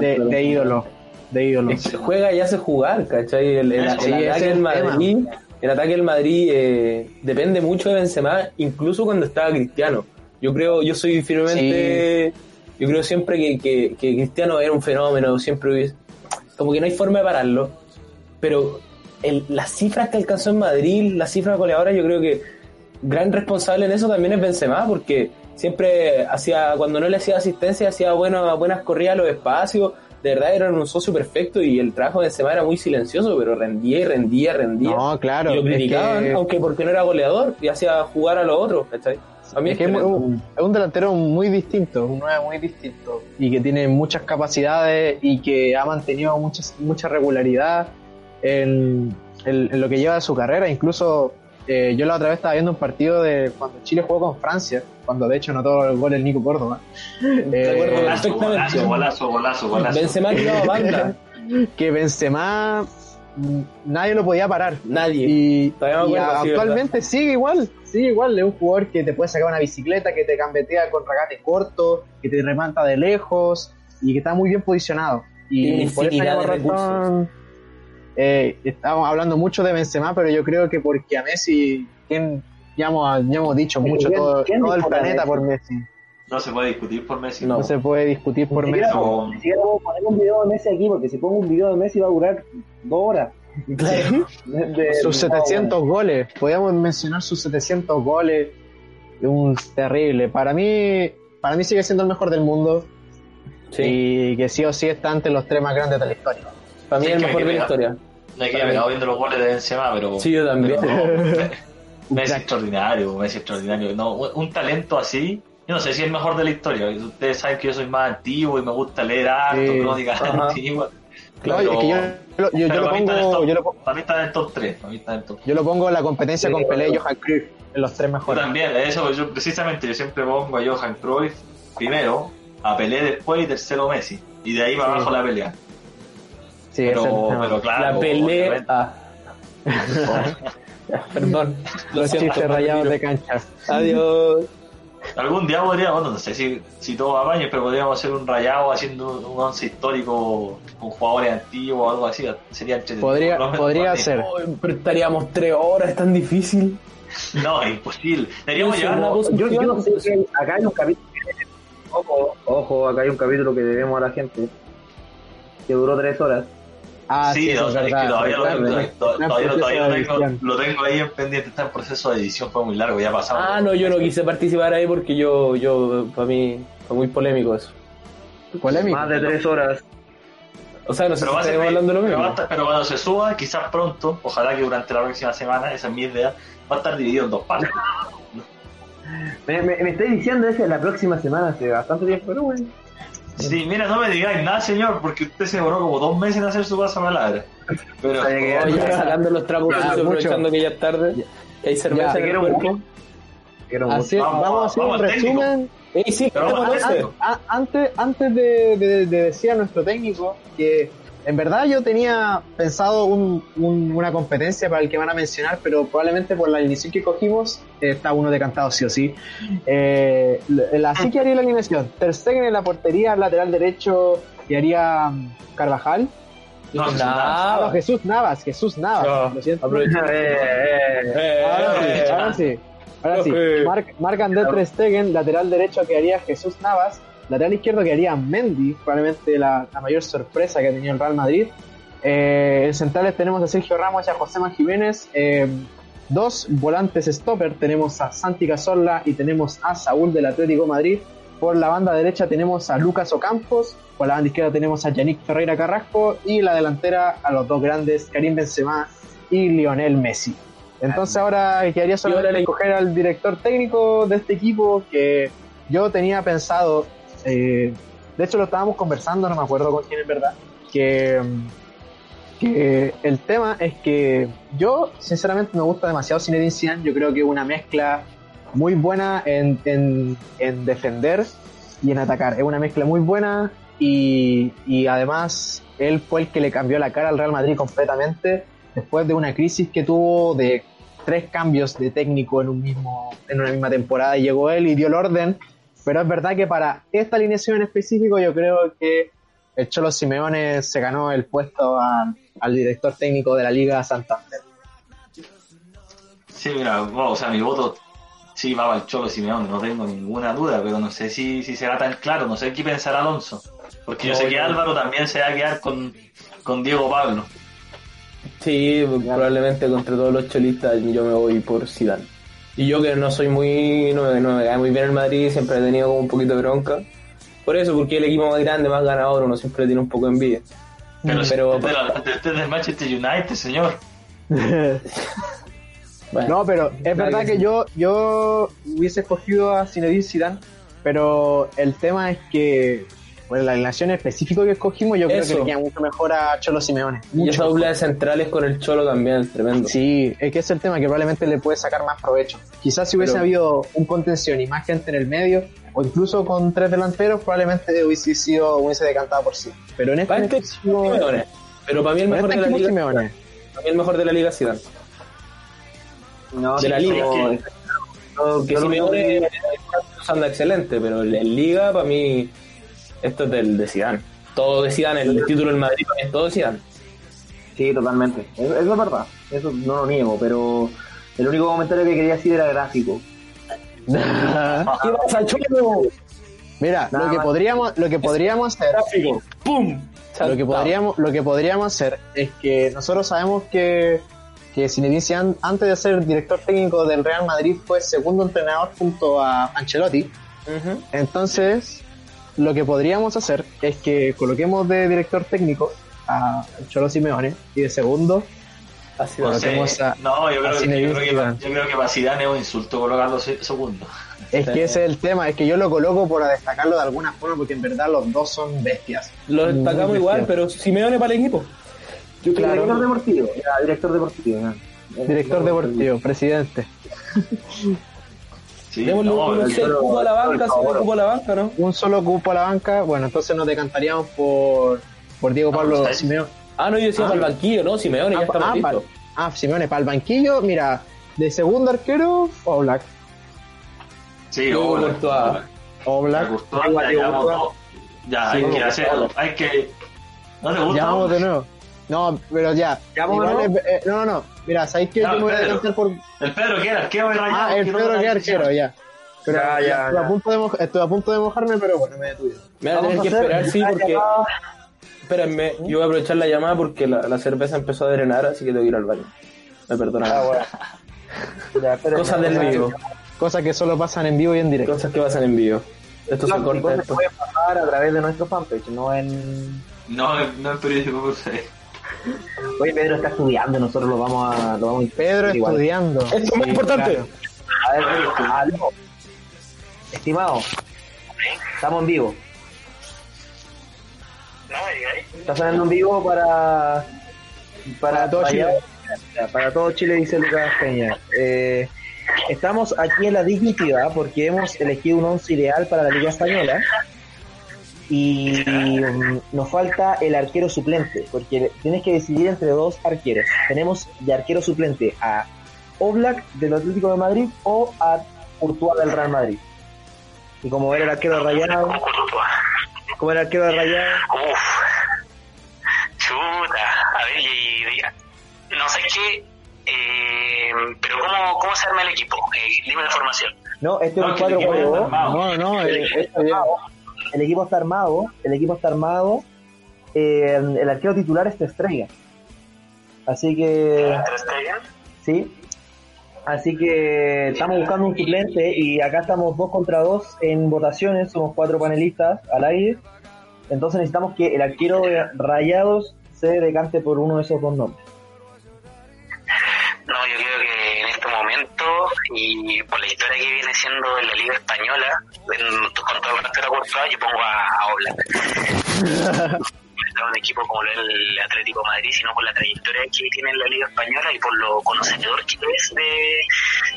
de, de ídolo. De ídolo. Es que juega y hace jugar, ¿cachai? El, el- Sí, el ese es ataque el del Madrid, el ataque del Madrid eh, depende mucho de Benzema, incluso cuando estaba Cristiano. Yo creo, yo soy firmemente, yo creo siempre que, que, que Cristiano era un fenómeno, siempre hubiese- como que no hay forma de pararlo, pero el- las cifras que alcanzó en Madrid, las cifras goleadoras, yo creo que gran responsable en eso también es Benzema, porque siempre hacía, cuando no le hacía asistencia, hacía buenas, buenas corridas a los espacios, de verdad era un socio perfecto y el trabajo de Benzema era muy silencioso, pero rendía y rendía, rendía. No, claro. y lo es criticaban, que- aunque porque no era goleador y hacía jugar a los otros, ¿cachai? A mí Es que es un, es un delantero muy distinto, un 9 muy distinto y que tiene muchas capacidades y que ha mantenido muchas, mucha regularidad en, en- en lo que lleva de su carrera. Incluso eh, yo la otra vez estaba viendo un partido de cuando Chile jugó con Francia, cuando de hecho anotó el gol el Nico Córdoba. [LAUGHS] Eh, Golazo, golazo, golazo, golazo, golazo. Benzema tiraba banda, [LAUGHS] que Benzema nadie lo podía parar. nadie. Y, Todavía me y acuerdo, sí, actualmente sigue igual, sigue igual, es un jugador que te puede sacar una bicicleta, que te gambetea con regate corto, que te remanta de lejos y que está muy bien posicionado. Y Tiene por esa razón, eh, estamos hablando mucho de Benzema, pero yo creo que porque a Messi, ¿quién? ya, hemos, ya hemos dicho mucho, ¿Quién- todo, quién todo el planeta Messi? por Messi. No se puede discutir por Messi. No. No se puede discutir por Messi. Messi. ni siquiera puedo poner un video de Messi aquí, porque si pongo un video de Messi va a durar dos horas. Claro. De- de- sus no, 700 goles, podríamos mencionar sus 700 goles, un terrible. Para mí, para mí sigue siendo el mejor del mundo Sí, y que sí o sí está entre los tres más grandes de la historia. Para mí Sí, es el mejor de la historia. No hay que pegado viendo los goles de Benzema, pero... Sí, yo también. pero no, [LAUGHS] Messi extraordinario, Messi extraordinario. No, un, talento así, yo no sé si es el mejor de la historia. Ustedes saben que yo soy más antiguo y me gusta leer harto, Sí. crónicas antiguas. Es que yo, yo, yo- yo lo para mí está en el pongo, top- yo lo, para mí está en el top 3. Para mí está en el top yo lo pongo en la competencia con Sí, Pelé y. Johan Cruyff, en los tres Yo mejores. también, eso, yo precisamente, yo siempre pongo a Johan Cruyff primero, a Pelé después y tercero Messi. Y de ahí para Sí. abajo la pelea. Sí, Pero, tema. pero claro, la pelea. Ah. [LAUGHS] Perdón. Lo los chistes rayados de cancha. Adiós. Algún día podríamos, bueno, no sé si, si todo va apaño, pero podríamos hacer un rayado haciendo un, un once histórico con jugadores antiguos o algo así. Sería. Podría, podría ser. Pero estaríamos tres horas, es tan difícil. No, es imposible. Deberíamos llevar una cosa- Yo, yo no sé que acá hay un capítulo. Ojo, ojo, acá hay un capítulo que debemos a la gente. Que duró tres horas. Ah, sí, sí, eso es verdad. todavía, lo, tengo, ahí en pendiente, está en proceso de edición, fue muy largo, ya pasamos. Ah, no, yo no quise participar ahí porque yo, yo, para mí, fue muy polémico eso. Polémico. Más de tres horas. O sea, no sé Pero, si va a ser- estaremos hablando de lo pero, mismo. va a estar- pero cuando se suba, quizás pronto, ojalá que durante la próxima semana, esa es mi idea, va a estar dividido en dos partes. [LAUGHS] Me, me, me estoy diciendo eso la próxima semana hace bastante tiempo, pero bueno. Sí, mira, no me digáis nada, señor, porque usted se demoró como dos meses en hacer su pasapalabra. Pero, Sabía que- Oye, Ya. sacando los trapos Ya, sucios, aprovechando que ya es tarde, que hay cerveza Ya. en el Quiero cuerpo. Quiero Así, Vamos, vamos, a hacer vamos un resumen. Ey, sí, Pero estamos vamos en a ese. hacer- A- antes antes de, de- de decir a nuestro técnico que en verdad yo tenía pensado un- un- una competencia para el que van a mencionar, pero probablemente por la alineación que cogimos eh, está uno decantado sí o sí. Eh, así que haría la alineación. Ter Stegen en la portería, lateral derecho y haría mm, Carvajal. no, Jesús. Ah, Navas. Jesús Navas, Jesús Navas. Ya, lo siento. [LAUGHS] Eh, eh, Ahora sí, ahora sí. Ahora sí. Profe. Marc, Marc André Ter Stegen, lateral derecho que haría Jesús Navas, lateral izquierdo que haría Mendy, probablemente la, la mayor sorpresa que ha tenido el Real Madrid. Eh, en centrales tenemos a Sergio Ramos y a José Jiménez. Eh, dos volantes stopper, tenemos a Santi Cazorla y tenemos a Saúl del Atlético de Madrid. Por la banda derecha tenemos a Lucas Ocampos, por la banda izquierda tenemos a Yannick Ferreira Carrasco y la delantera a los dos grandes, Karim Benzema y Lionel Messi. Entonces ahora quedaría solamente escoger al director técnico de este equipo que yo tenía pensado, eh, de hecho lo estábamos conversando, no me acuerdo con quién es verdad, que, que el tema es que yo sinceramente me gusta demasiado Zinedine Zidane, yo creo que es una mezcla muy buena en, en, en defender y en atacar, es una mezcla muy buena y, y además él fue el que le cambió la cara al Real Madrid completamente después de una crisis que tuvo de tres cambios de técnico en un mismo en una misma temporada. Llegó él y dio el orden pero es verdad que para esta alineación en específico yo creo que el Cholo Simeone se ganó el puesto a- al director técnico de la Liga Santander Sí, mira, bueno, o sea, mi voto sí va para el Cholo Simeone, no tengo ninguna duda, pero no sé si, si será tan claro, no sé qué pensará Alonso. Porque yo sé que Álvaro también se va a quedar con, con Diego Pablo. Sí, probablemente contra todos los cholistas yo me voy por Zidane. Y yo que no soy muy, no me, no me cae muy bien el Madrid, siempre he tenido como un poquito de bronca. Por eso, porque el equipo más grande, más ganador, uno siempre tiene un poco de envidia. Pero, si Pero- usted, es de la- usted es del Manchester United, señor. [LAUGHS] Bueno, No, pero es Claro verdad que que sí. yo, yo hubiese escogido a Zinedine Zidane, pero el tema es que la alineación específica que escogimos yo creo que le queda mucho mejor a Cholo Simeone. y esa doble de centrales con el Cholo también, tremendo. Sí, es que es el tema que probablemente le puede sacar más provecho. Quizás si hubiese Pero- habido un contención y más gente en el medio, o incluso con tres delanteros, probablemente hubiese sido, hubiese decantado por sí. Pero en este Para este específico- Simeone. Pero para mí el mejor este de la liga, Simeone. para mí el mejor de la liga Zidane. No, De la liga. no, Que Simeone que- anda excelente, pero en liga para mí esto es del de Zidane. Todo de Zidane, el título del Madrid es todo de Zidane. Sí, totalmente. Eso, eso es verdad. Eso no lo niego, pero el único comentario que quería decir era gráfico. [LAUGHS] ¿Qué pasa, Cholo? Mira, Nada lo que más. podríamos, lo que podríamos hacer, Gráfico. ¡Pum! lo que podríamos, lo que podríamos hacer es que nosotros sabemos que que Zinedine Zidane antes de ser director técnico del Real Madrid fue segundo entrenador junto a Ancelotti. Entonces, lo que podríamos hacer es que coloquemos de director técnico a Cholo Simeone y de segundo Así No. Coloquemos a- no yo, a creo, que- yo, creo que, Zidane. yo creo que para Zidane es un insulto colocarlo se- segundo. Es que ese es el tema, es que yo lo coloco por destacarlo de alguna forma, porque en verdad los dos son bestias. Lo destacamos bestias. igual, pero Simeone para el equipo. Yo Claro. Director deportivo. Ya, director deportivo. ya. Director deportivo, presidente. [LAUGHS] Sí, Démosle no, un seis cupo a la banca, si cupo a la banca, ¿no? Un solo cupo a la banca, bueno, entonces nos decantaríamos por, por Diego No, Pablo ¿sabes? Simeone. Ah, no, yo decía Ah. para el banquillo, ¿no? Simeone, ya Ah, estamos ah, listos. ah, Simeone para el banquillo, mira, de segundo arquero, Oblak. Sí, Luego hola. Courtois. Oblak. Me gustó, ya. Ya, hay Sí, que hacerlo. Hay que. ¿No te gusta? Llamamos de nuevo. No, pero ya. ¿Llamamos igual eh, no, no, no. Mira, ¿sabéis? No, Yo me voy a decantar por. El Pedro que era arquero Rayado. Ah, el que no Pedro que arquero, ya. Pero Ya, ya, estuve, ya. A punto de moj- estuve a punto de mojarme, pero bueno, me detuve. Me voy a tener que esperar, sí, porque. Espérenme, yo voy a aprovechar la llamada porque la, la cerveza empezó a drenar, así que tengo que ir al baño. Me perdonan. Ah, bueno. Ya. Cosas del vivo, Cosas que solo pasan en vivo y en directo. cosas que pasan en vivo. Esto se Las corta después. pueden pasar a través de nuestro fanpage, no en... No, no es periodismo por. Oye, Pedro está estudiando, nosotros lo vamos a... Lo vamos a Pedro igual. estudiando. Esto es muy Sí, importante. claro. A ver. Estimado, estamos en vivo. Está sonando en vivo para... Para todo Chile. Para todo Chile, dice Lucas Peña. Eh, estamos aquí en la dignidad porque hemos elegido un once ideal para la Liga Española y nos falta el arquero suplente porque tienes que decidir entre dos arqueros. Tenemos de arquero suplente a Oblak del Atlético de Madrid o a Courtois del Real Madrid. Y como era el arquero de Rayado, como era el arquero de Rayado, Uf. Chuta. A ver, y, y- no sé qué. Eh, pero ¿cómo, ¿cómo se arma el equipo? Eh, dime la formación. no, este es No, un está 4-4-2. armado. No, no, eh, el equipo está armado, el equipo está armado, eh, el arquero titular es Stegen. Así que, ¿Ter Stegen? sí, Así que estamos buscando un suplente y acá estamos dos contra dos en votaciones, somos cuatro panelistas al aire. Entonces necesitamos que el arquero de Rayados se decante por uno de esos dos nombres. No, yo en este momento, y por la historia que viene siendo en la Liga Española, en- con todo el respeto a yo pongo a, a. [LAUGHS] No un equipo como el Atlético Madrid, sino por la trayectoria que tiene en la Liga Española y por lo conocedor que es de,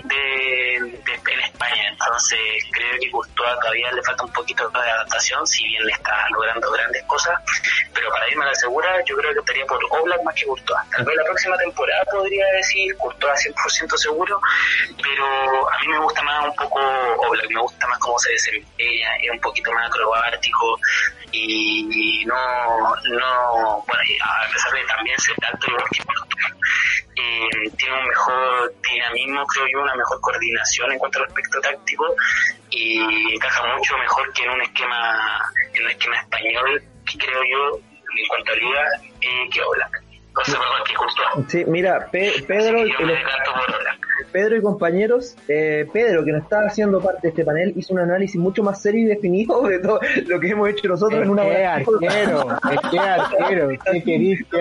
de, de- en España. Entonces, creo que Courtois todavía le falta un poquito de adaptación, si bien le está logrando grandes cosas. Pero para irme a la segura, yo creo que estaría por Oblak más que Courtois. Tal vez la próxima temporada podría decir Courtois 100% seguro, pero a mí me gusta más un poco Oblak, me gusta más cómo se desempeña, es un poquito más acrobático y no, no bueno, a pesar de también ser alto igual que eh, tiene un mejor dinamismo, creo yo, una mejor coordinación en cuanto al aspecto táctico y encaja mucho mejor que en un esquema en un esquema español que creo yo en cuanto a liga eh, que Oblak. Perdón, que. Sí, mira, Pe- Pedro, que el-. Pedro y compañeros, eh, Pedro, que no está haciendo parte de este panel, hizo un análisis mucho más serio y definido de todo lo que hemos hecho nosotros en una ¿Qué hora. arquero? ¿Es qué arquero? [LAUGHS] ¿Qué querís que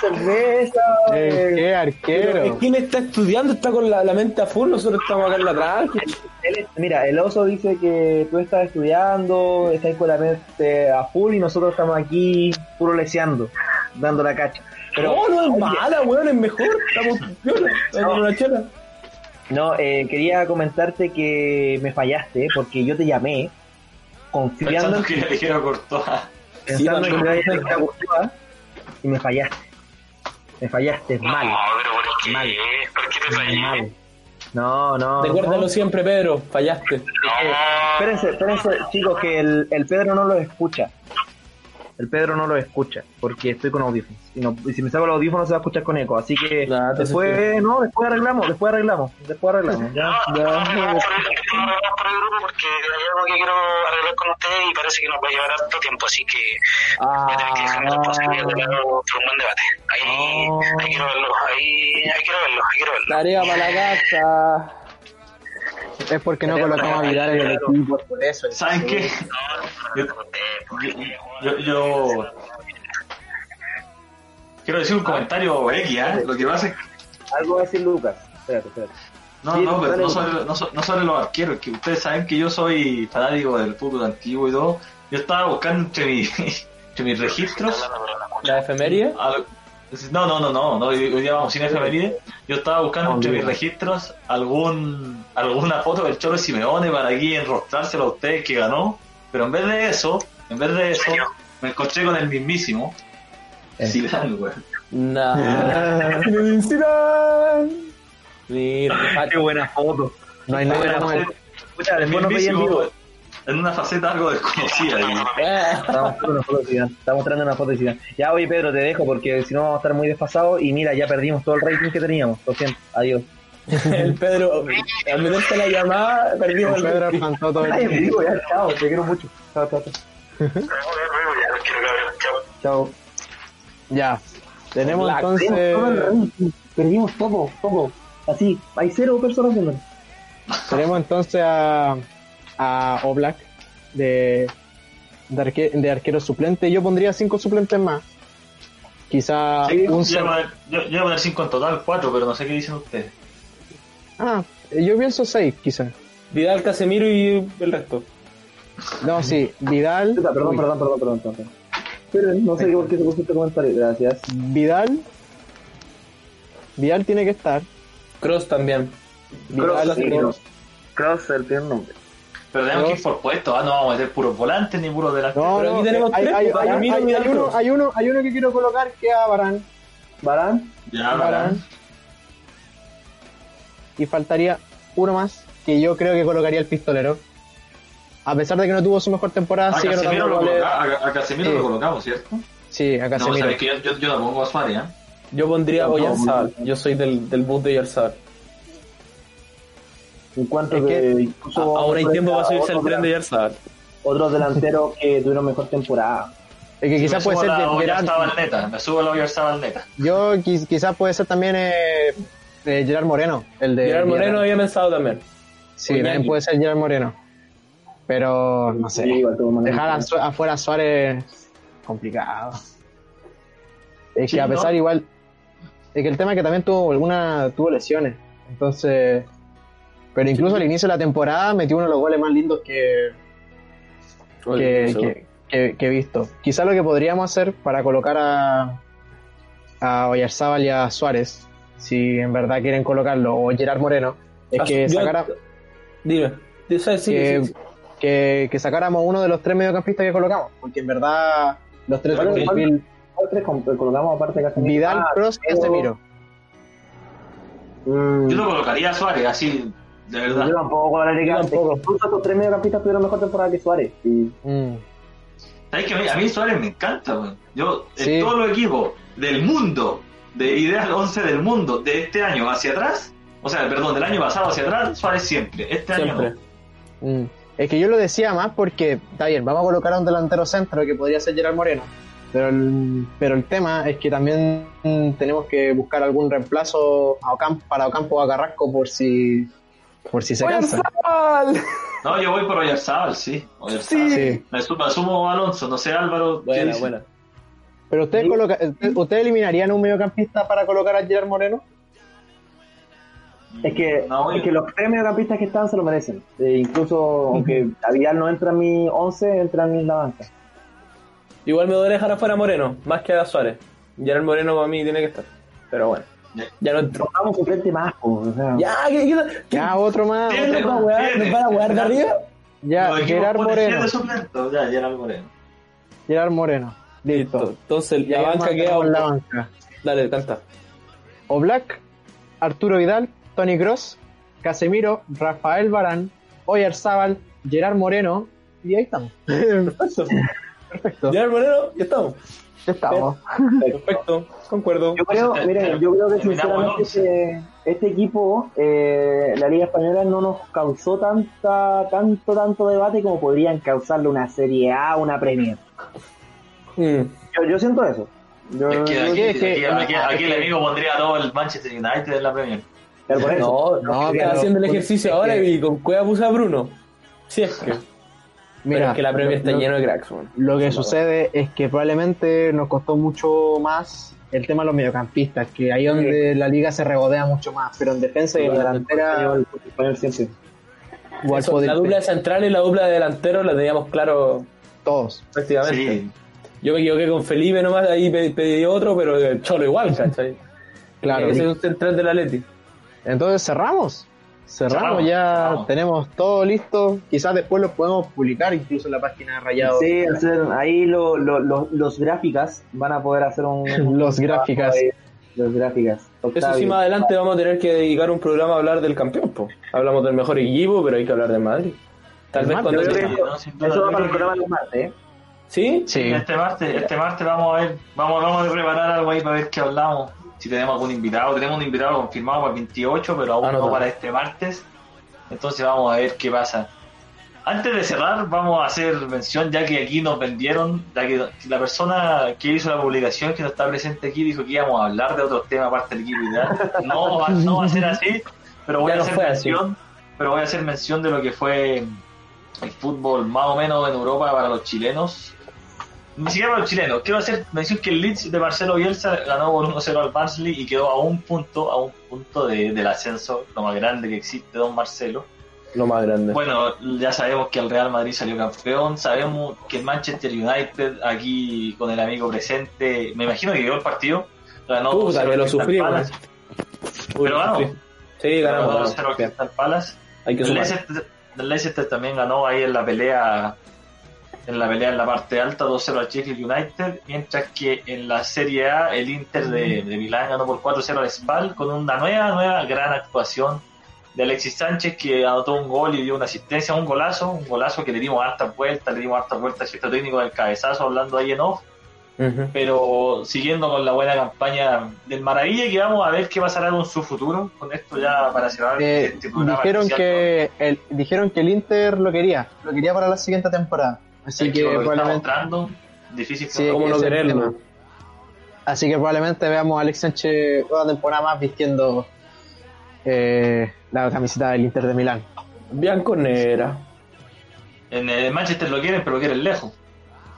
cerveza, ¿Es eh, qué Pero arquero? es que él está estudiando, está con la, la mente a full, nosotros estamos acá en la es- mira, el oso dice que tú estás estudiando, estás con la mente a full y nosotros estamos aquí puro leseando, dando la cacha. Pero no, no es mala, weón, es mejor. Estamos [LAUGHS] estamos en una chela. no, eh, quería comentarte que me fallaste porque yo te llamé confiando Pensando en que pensando Sí, que no, te iba a gustar y me fallaste. Me fallaste mal. No, pero ¿por qué? Mal. ¿Por qué te fallé? Mal. No, no. Recuérdalo no. siempre, Pedro, fallaste. No, Espérense, espérense, chicos, que el, el Pedro no lo escucha. El Pedro no lo escucha, porque estoy con audífonos. Y, no- y si me saco los audífonos se va a escuchar con eco. Así que después, no, después arreglamos, después arreglamos, después arreglamos. Ya, no, ya. no no arreglamos por el grupo porque hay algo que quiero arreglar con ustedes y parece que nos va a llevar harto tiempo, así que voy a tener que dejar de lado por un buen debate. Ahí, Oh. ahí quiero verlo, ahí, ahí quiero verlo, ahí quiero verlo. Tarea para la casa. Es porque no colocamos a Vidal en el equipo, por eso. ¿Saben qué? Yo, yo, yo- quiero decir un comentario X, ¿eh? Lo que pasa es que Algo va a decir Lucas. Espérate, espérate. No, Sí, no, pero no sobre, no, no sobre los arqueros, que ustedes saben que yo soy fanático del fútbol antiguo y todo. Yo estaba buscando entre, mi, [LAUGHS] entre mis registros. La efeméride. al- no, no, no, no, no, hoy día vamos sin efeméride. Yo estaba buscando entre mis registros algún alguna foto del Cholo Simeone para aquí enrostrárselo a ustedes que ganó. Pero en vez de eso, en vez de eso, me encontré con el mismísimo Zidane, güey. Nah. [LAUGHS] [LAUGHS] Zidane. Mira, Qué buena foto. No hay nada. Escucha, después nos veía en Mismísimo, vivo. En una faceta algo desconocida. Está mostrando una foto de Zidane. Está mostrando una foto de Zidane. Ya, oye, Pedro, te dejo porque si no vamos a estar muy desfasados. Y mira, ya perdimos todo el rating que teníamos. Lo siento. Adiós. el Pedro, al meterse la llamada, perdió el Pedro todo el vivo, ya, chao. Te quiero mucho. Chao, chao, chao. Chao. Ya. Tenemos. Perdimos el entonces... rating. Perdimos todo, todo. Así, hay cero personas viendo. Tenemos entonces a, a Oblak de, de, arque- de arquero suplente. Yo pondría cinco suplentes más. Quizá Sí, un yo, voy a poner- yo, yo voy a poner 5 en total, 4, pero no sé qué dicen ustedes. Ah, yo pienso seis, quizá. Vidal, Casemiro y el resto. No, sí, Vidal. Perdón, perdón, perdón, perdón, perdón. Pero no sé por qué se puso este comentario. Gracias. Vidal. Vidal tiene que estar. Cross también. Cross, sí, Cross. Cross, el primer nombre. Pero tenemos que ir por puestos, ah, no vamos a meter puros volantes ni puros delanteros. No, Pero no, aquí tenemos hay, tres, hay- pues, hay- Casemiro, hay- Vidal, hay uno, hay, uno, hay uno que quiero colocar que es a Barán. Barán. Ya, Varane. Y faltaría uno más que yo creo que colocaría el pistolero. A pesar de que no tuvo su mejor temporada, A sigue Casemiro, notando lo, coloca- a, a Casemiro Sí. lo colocamos, ¿cierto? Sí, a No, Casemiro. sabes que yo, yo, yo la pongo a Suárez, ¿eh? Yo pondría a Oyarzabal. Yo soy del, del bus de Oyarzabal. En cuanto Es que, que- incluso Ahora hay tiempo para subirse al tren de Oyarzabal. Otros delanteros que tuvieron mejor temporada. Es que quizás puede ser a la de, Oyarzabal neta, me subo a la neta. Yo qui- quizás puede ser también eh, eh, Gerard Moreno, el de Gerard Moreno había pensado también. Sí, también puede ser Gerard Moreno. Pero no sé. Sí, Dejar a afuera a Suárez complicado. Es Sí, que a ¿no? pesar igual es que el tema es que también tuvo alguna tuvo lesiones. Entonces, pero incluso al inicio de la temporada metió uno de los goles más lindos que que, Eso. que, que- que he visto. Quizá lo que podríamos hacer para colocar a a Oyarzábal y a Suárez, si en verdad quieren colocarlo, o Gerard Moreno, es Ah, que yo- sacara Dime. Sí, sí, sí, que, que, que sacáramos uno de los tres mediocampistas que colocamos, porque en verdad los tres ¿Cuál- son cuál- Vil- ¿Cuál tres com- colocamos aparte de Casemiro? Vidal, Ah, Cross y pero- Casemiro. mm, Yo lo colocaría a Suárez, así, de verdad. Yo tampoco que tampoco. Incluso estos tres mediocampistas tuvieron mejor temporada que Suárez. Y Mm. ¿Sabes que a mí, a mí Suárez me encanta, weón? Yo, Sí. en todos los equipos del mundo, de Ideal 11 del mundo, de este año hacia atrás, o sea, perdón, del año pasado hacia atrás, Suárez siempre. Este año no. Mm. Es que yo lo decía más porque, está bien, vamos a colocar a un delantero centro que podría ser Gerard Moreno, pero el, pero el tema es que también tenemos que buscar algún reemplazo a Ocampo, para Ocampo o a Carrasco por si, por si se cansa. No, yo voy por Oyarzabal, sí. Oyarzabal. Sí. Me, sumo, me asumo a Alonso, no sé Álvaro. ¿qué Buena, dice? buena. Pero ustedes, coloca- ¿ustedes eliminarían un mediocampista para colocar a Gerard Moreno? es que, No, es que los tres mediocampistas que están se lo merecen. Eh, incluso, aunque a Vidal no entra en mi 11, entra en la banca. Igual me duele dejar afuera a Moreno, más que a Suárez. Gerard Moreno para mí tiene que estar. Pero bueno, Ya. no entró. Un frente más, po, o sea. Ya, ¿qué, qué, qué- Ya, otro más. Tiene, otro ¿Nos más. van a wear- tiene. nos van a wear de arriba? Ya, equipos Gerard Moreno. Ya, Gerard Moreno. Gerard Moreno. Listo. Listo. Entonces, Y la banca queda. la banca. Dale, canta. Oblak, Arturo Vidal, Tony Cross, Casemiro, Rafael Barán, Oyarzábal, Gerard Moreno. Y ahí estamos. [LAUGHS] Perfecto. Perfecto. Gerard Moreno, ya estamos. Ya estamos. Perfecto, concuerdo. Yo creo, [LAUGHS] miren, yo creo que sinceramente este, este equipo, eh, la Liga Española no nos causó tanta, tanto, tanto debate como podrían causarle una Serie A, una Premier. Mm. Yo, yo siento eso. Yo, Es que yo- aquí, es que- aquí, aquí- aquí es el amigo pondría todo el Manchester United en la Premier. pero por eso. No, No, no, pero- haciendo el ejercicio es ahora que- y con cueva puse a Bruno. Si es que. pero es que la Premier está lo- lleno de cracks, man. Lo que sucede es que probablemente nos costó mucho más el tema de los mediocampistas, que ahí donde la liga se regodea mucho más, pero en defensa y en delantera Eso, la dupla de central y la dupla de delantero la teníamos claro todos. prácticamente. Sí. Yo me equivoqué con Felipe nomás, ahí pe- pedí otro, pero el cholo igual, ¿cachai? Claro. Ese es un central del Atleti. Entonces cerramos. Cerramos, Cerramos, ya cerramos. tenemos todo listo. Quizás después lo podemos publicar incluso en la página de Rayado. Sí, hacer- ahí lo- lo- lo- los gráficas van a poder hacer un. [LAUGHS] Los gráficas. Los gráficas. Eso sí, más adelante vamos a tener que dedicar un programa a hablar del campeón. po. Hablamos del mejor equipo, pero hay que hablar de Madrid. Tal vez cuando... no. Eso va para el programa del martes, ¿eh? ¿Sí? Sí, este martes, este martes vamos a ver, vamos, vamos a preparar algo ahí para ver qué hablamos. Si tenemos algún invitado, tenemos un invitado confirmado para el 28, pero aún Ah, no, para este martes. Entonces vamos a ver qué pasa. Antes de cerrar, vamos a hacer mención, ya que aquí nos vendieron, ya que la persona que hizo la publicación, que no está presente aquí, dijo que íbamos a hablar de otros temas aparte del equipo ideal. No, va- no va a ser así, pero voy Ya a no hacer fue así. mención, pero voy a hacer mención de lo que fue el fútbol más o menos en Europa para los chilenos. Ni siquiera para los chilenos. Quiero hacer mención que el Leeds de Marcelo Bielsa ganó por 1-0 al Barnsley y quedó a un punto, a un punto de- del ascenso, lo más grande que existe, don Marcelo. Lo más grande. Bueno, ya sabemos que el Real Madrid salió campeón, sabemos que el Manchester United, aquí con el amigo presente, me imagino que vio el partido, ganó Puta, 2-0 que lo sufrí, Palace. Uy, pero ganó. Sí, ganamos. Ganó ganamos. 2-0 al Bien. Crystal Palace. Hay que El sumar. Leicester, el Leicester también ganó ahí en la pelea en la pelea en la parte alta 2-0 al Sheffield United mientras que en la Serie A el Inter de, de Milán ganó por 4-0 al Spal con una nueva nueva gran actuación de Alexis Sánchez que anotó un gol y dio una asistencia un golazo un golazo que le dimos hartas vueltas le dimos hartas vueltas al gesto técnico del cabezazo hablando ahí en off. Pero siguiendo con la buena campaña del Maravilla que vamos a ver qué pasará con su futuro con esto ya para cerrar Eh, este dijeron especial, que el, dijeron que el Inter lo quería, lo quería para la siguiente temporada. Así que probablemente, difícil que Sí, ¿Cómo no quererlo? así que probablemente veamos a Alex Sánchez una temporada más vistiendo eh, la camiseta del Inter de Milán. Bianconera. En el Manchester lo quieren, pero lo quieren lejos.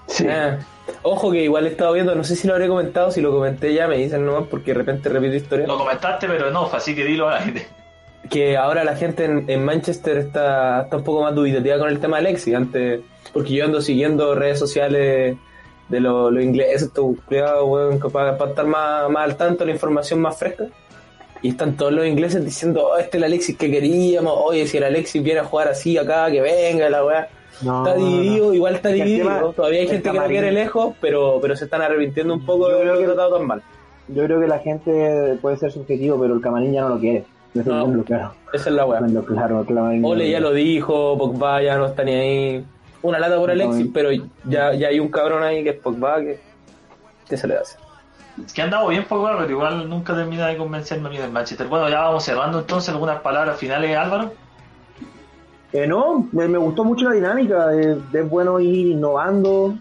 Sí. Ah, ojo que igual he estado viendo, no sé si lo habré comentado, si lo comenté ya, me dicen nomás porque de repente repito historia. Lo comentaste, pero no, así que dilo a la gente. Que ahora la gente en, en Manchester está, está un poco más dubitativa con el tema de Alexis. Antes, porque yo ando siguiendo redes sociales de los lo ingleses, estos cuidados, weón, que para, para estar más, más al tanto, la información más fresca. Y están todos los ingleses diciendo, oh, este es el Alexis que queríamos, oye, si el Alexis viene a jugar así acá, que venga, la weá. No, está no, dividido, igual está Es que dividido. tema- Todavía hay gente que camarín- quiere lejos, pero, pero se están arrepintiendo un poco Yo de creo haberlo que- tratado tan mal. Yo creo que la gente puede ser subjetivo, pero el camarín ya no lo quiere. Eso No. Esa es la weá. Claro, Ole ya lo dijo, Pogba ya no está ni ahí. Una lata por Alexis, no. pero ya, ya hay un cabrón ahí que es Pogba que, que se le hace. Es que ha andado bien poco, pero igual nunca termina de convencerme a mí del Manchester. Bueno, ya vamos cerrando entonces algunas palabras finales, Álvaro. Eh, no, me, me gustó mucho la dinámica, es bueno ir innovando.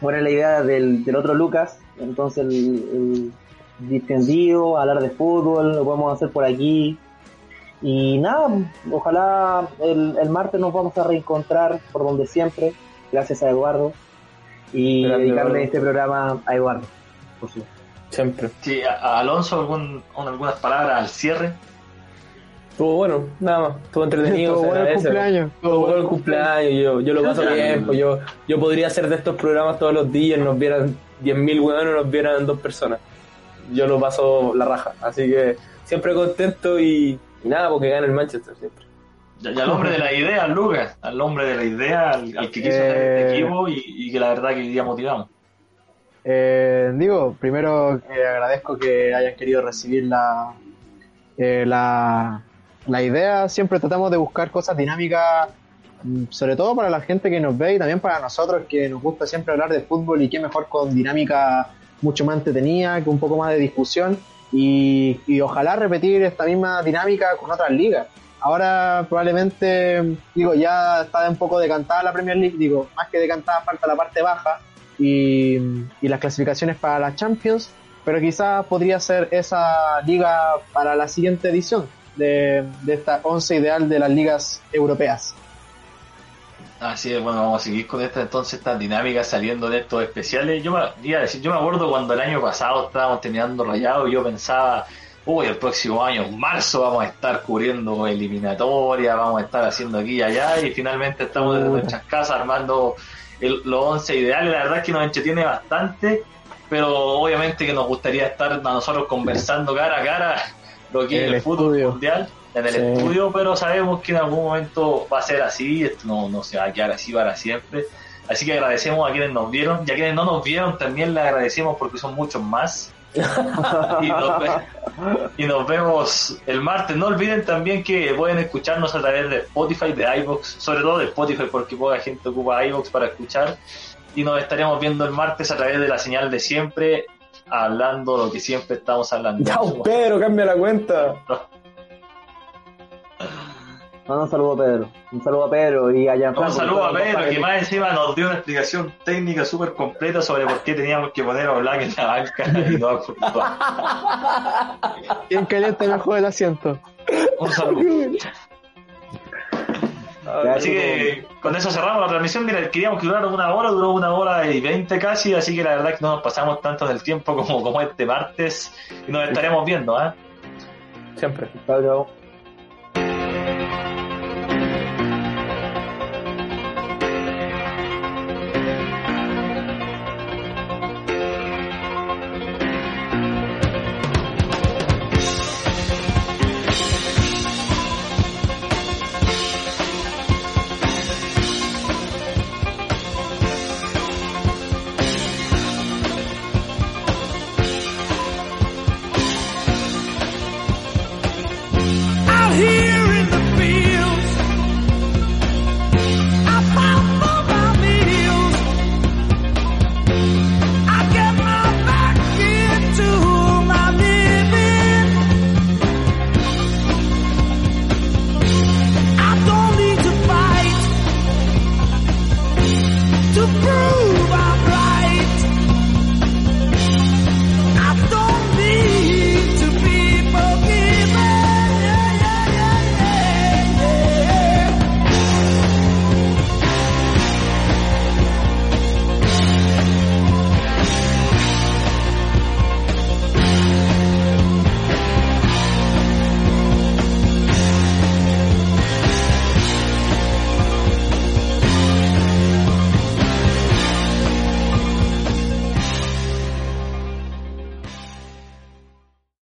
Buena la idea del, del otro Lucas, entonces el, el distendido, hablar de fútbol, lo podemos hacer por aquí. Y nada, ojalá el, el martes nos vamos a reencontrar por donde siempre, gracias a Eduardo. Y Grande, dedicarle Eduardo. este programa a Eduardo, por supuesto. Siempre. Sí, a, Alonso, algún, un- algunas palabras al cierre. Estuvo bueno, nada más. Estuvo entretenido. Estuvo bueno el cumpleaños. Estuvo bueno el cumpleaños. Yo, yo lo paso bien. Pues yo, yo podría hacer de estos programas todos los días. Nos vieran 10.000 hueones, nos vieran dos personas. Yo lo paso la raja. Así que siempre contento y, y nada, porque gana el Manchester siempre. Y y al hombre de la idea, al Lucas, al hombre de la idea, al, al que quiso hacer Eh. este equipo y, y que la verdad que hoy día motivamos. Eh, digo, primero eh, agradezco que hayan querido recibir la, eh, la, la idea. Siempre tratamos de buscar cosas dinámicas, mm, sobre todo para la gente que nos ve y también para nosotros que nos gusta siempre hablar de fútbol y qué mejor con dinámica mucho más entretenida, que un poco más de discusión y, y ojalá repetir esta misma dinámica con otras ligas. Ahora probablemente, digo, ya está un poco decantada la Premier League, digo, más que decantada falta la parte baja y, y las clasificaciones para la Champions, pero quizás podría ser esa liga para la siguiente edición de, de esta once ideal de las ligas europeas. Así es, bueno, vamos a seguir con esta entonces, estas dinámicas saliendo de estos especiales. Yo me, iba a decir, yo me acuerdo cuando el año pasado estábamos terminando rayado y yo pensaba, uy, el próximo año, en marzo, vamos a estar cubriendo eliminatoria, vamos a estar haciendo aquí y allá, y finalmente estamos desde nuestras casas armando el- los 11 ideales. La verdad es que nos entretiene bastante, pero obviamente que nos gustaría estar a nosotros conversando cara a cara lo que es el fútbol mundial en el Sí. estudio, pero sabemos que en algún momento va a ser así, esto no, no se va a quedar así para siempre. Así que agradecemos a quienes nos vieron y a quienes no nos vieron también les agradecemos porque son muchos más. [LAUGHS] y, nos ve- y nos vemos el martes. No olviden también que pueden escucharnos a través de Spotify, de iVoox, sobre todo de Spotify porque poca gente ocupa iVoox para escuchar. Y nos estaremos viendo el martes a través de la señal de siempre, hablando lo que siempre estamos hablando. Chao, Pedro, cambia la cuenta. [LAUGHS] Manda un saludo a Pedro. Un saludo a Pedro y a Gianfranco. Un saludo a Pedro, que más encima nos dio una explicación técnica súper completa sobre por qué teníamos que poner a Black en la banca [LAUGHS] y no a Courtois. ¿Quién calienta mejor el asiento? Un saludo. Así que con eso cerramos la transmisión. Mira, queríamos que durara una hora, duró una hora y veinte casi, así que la verdad es que no nos pasamos tanto en el tiempo como, como este martes y nos estaremos viendo, ¿ah? Siempre. Chao, chao.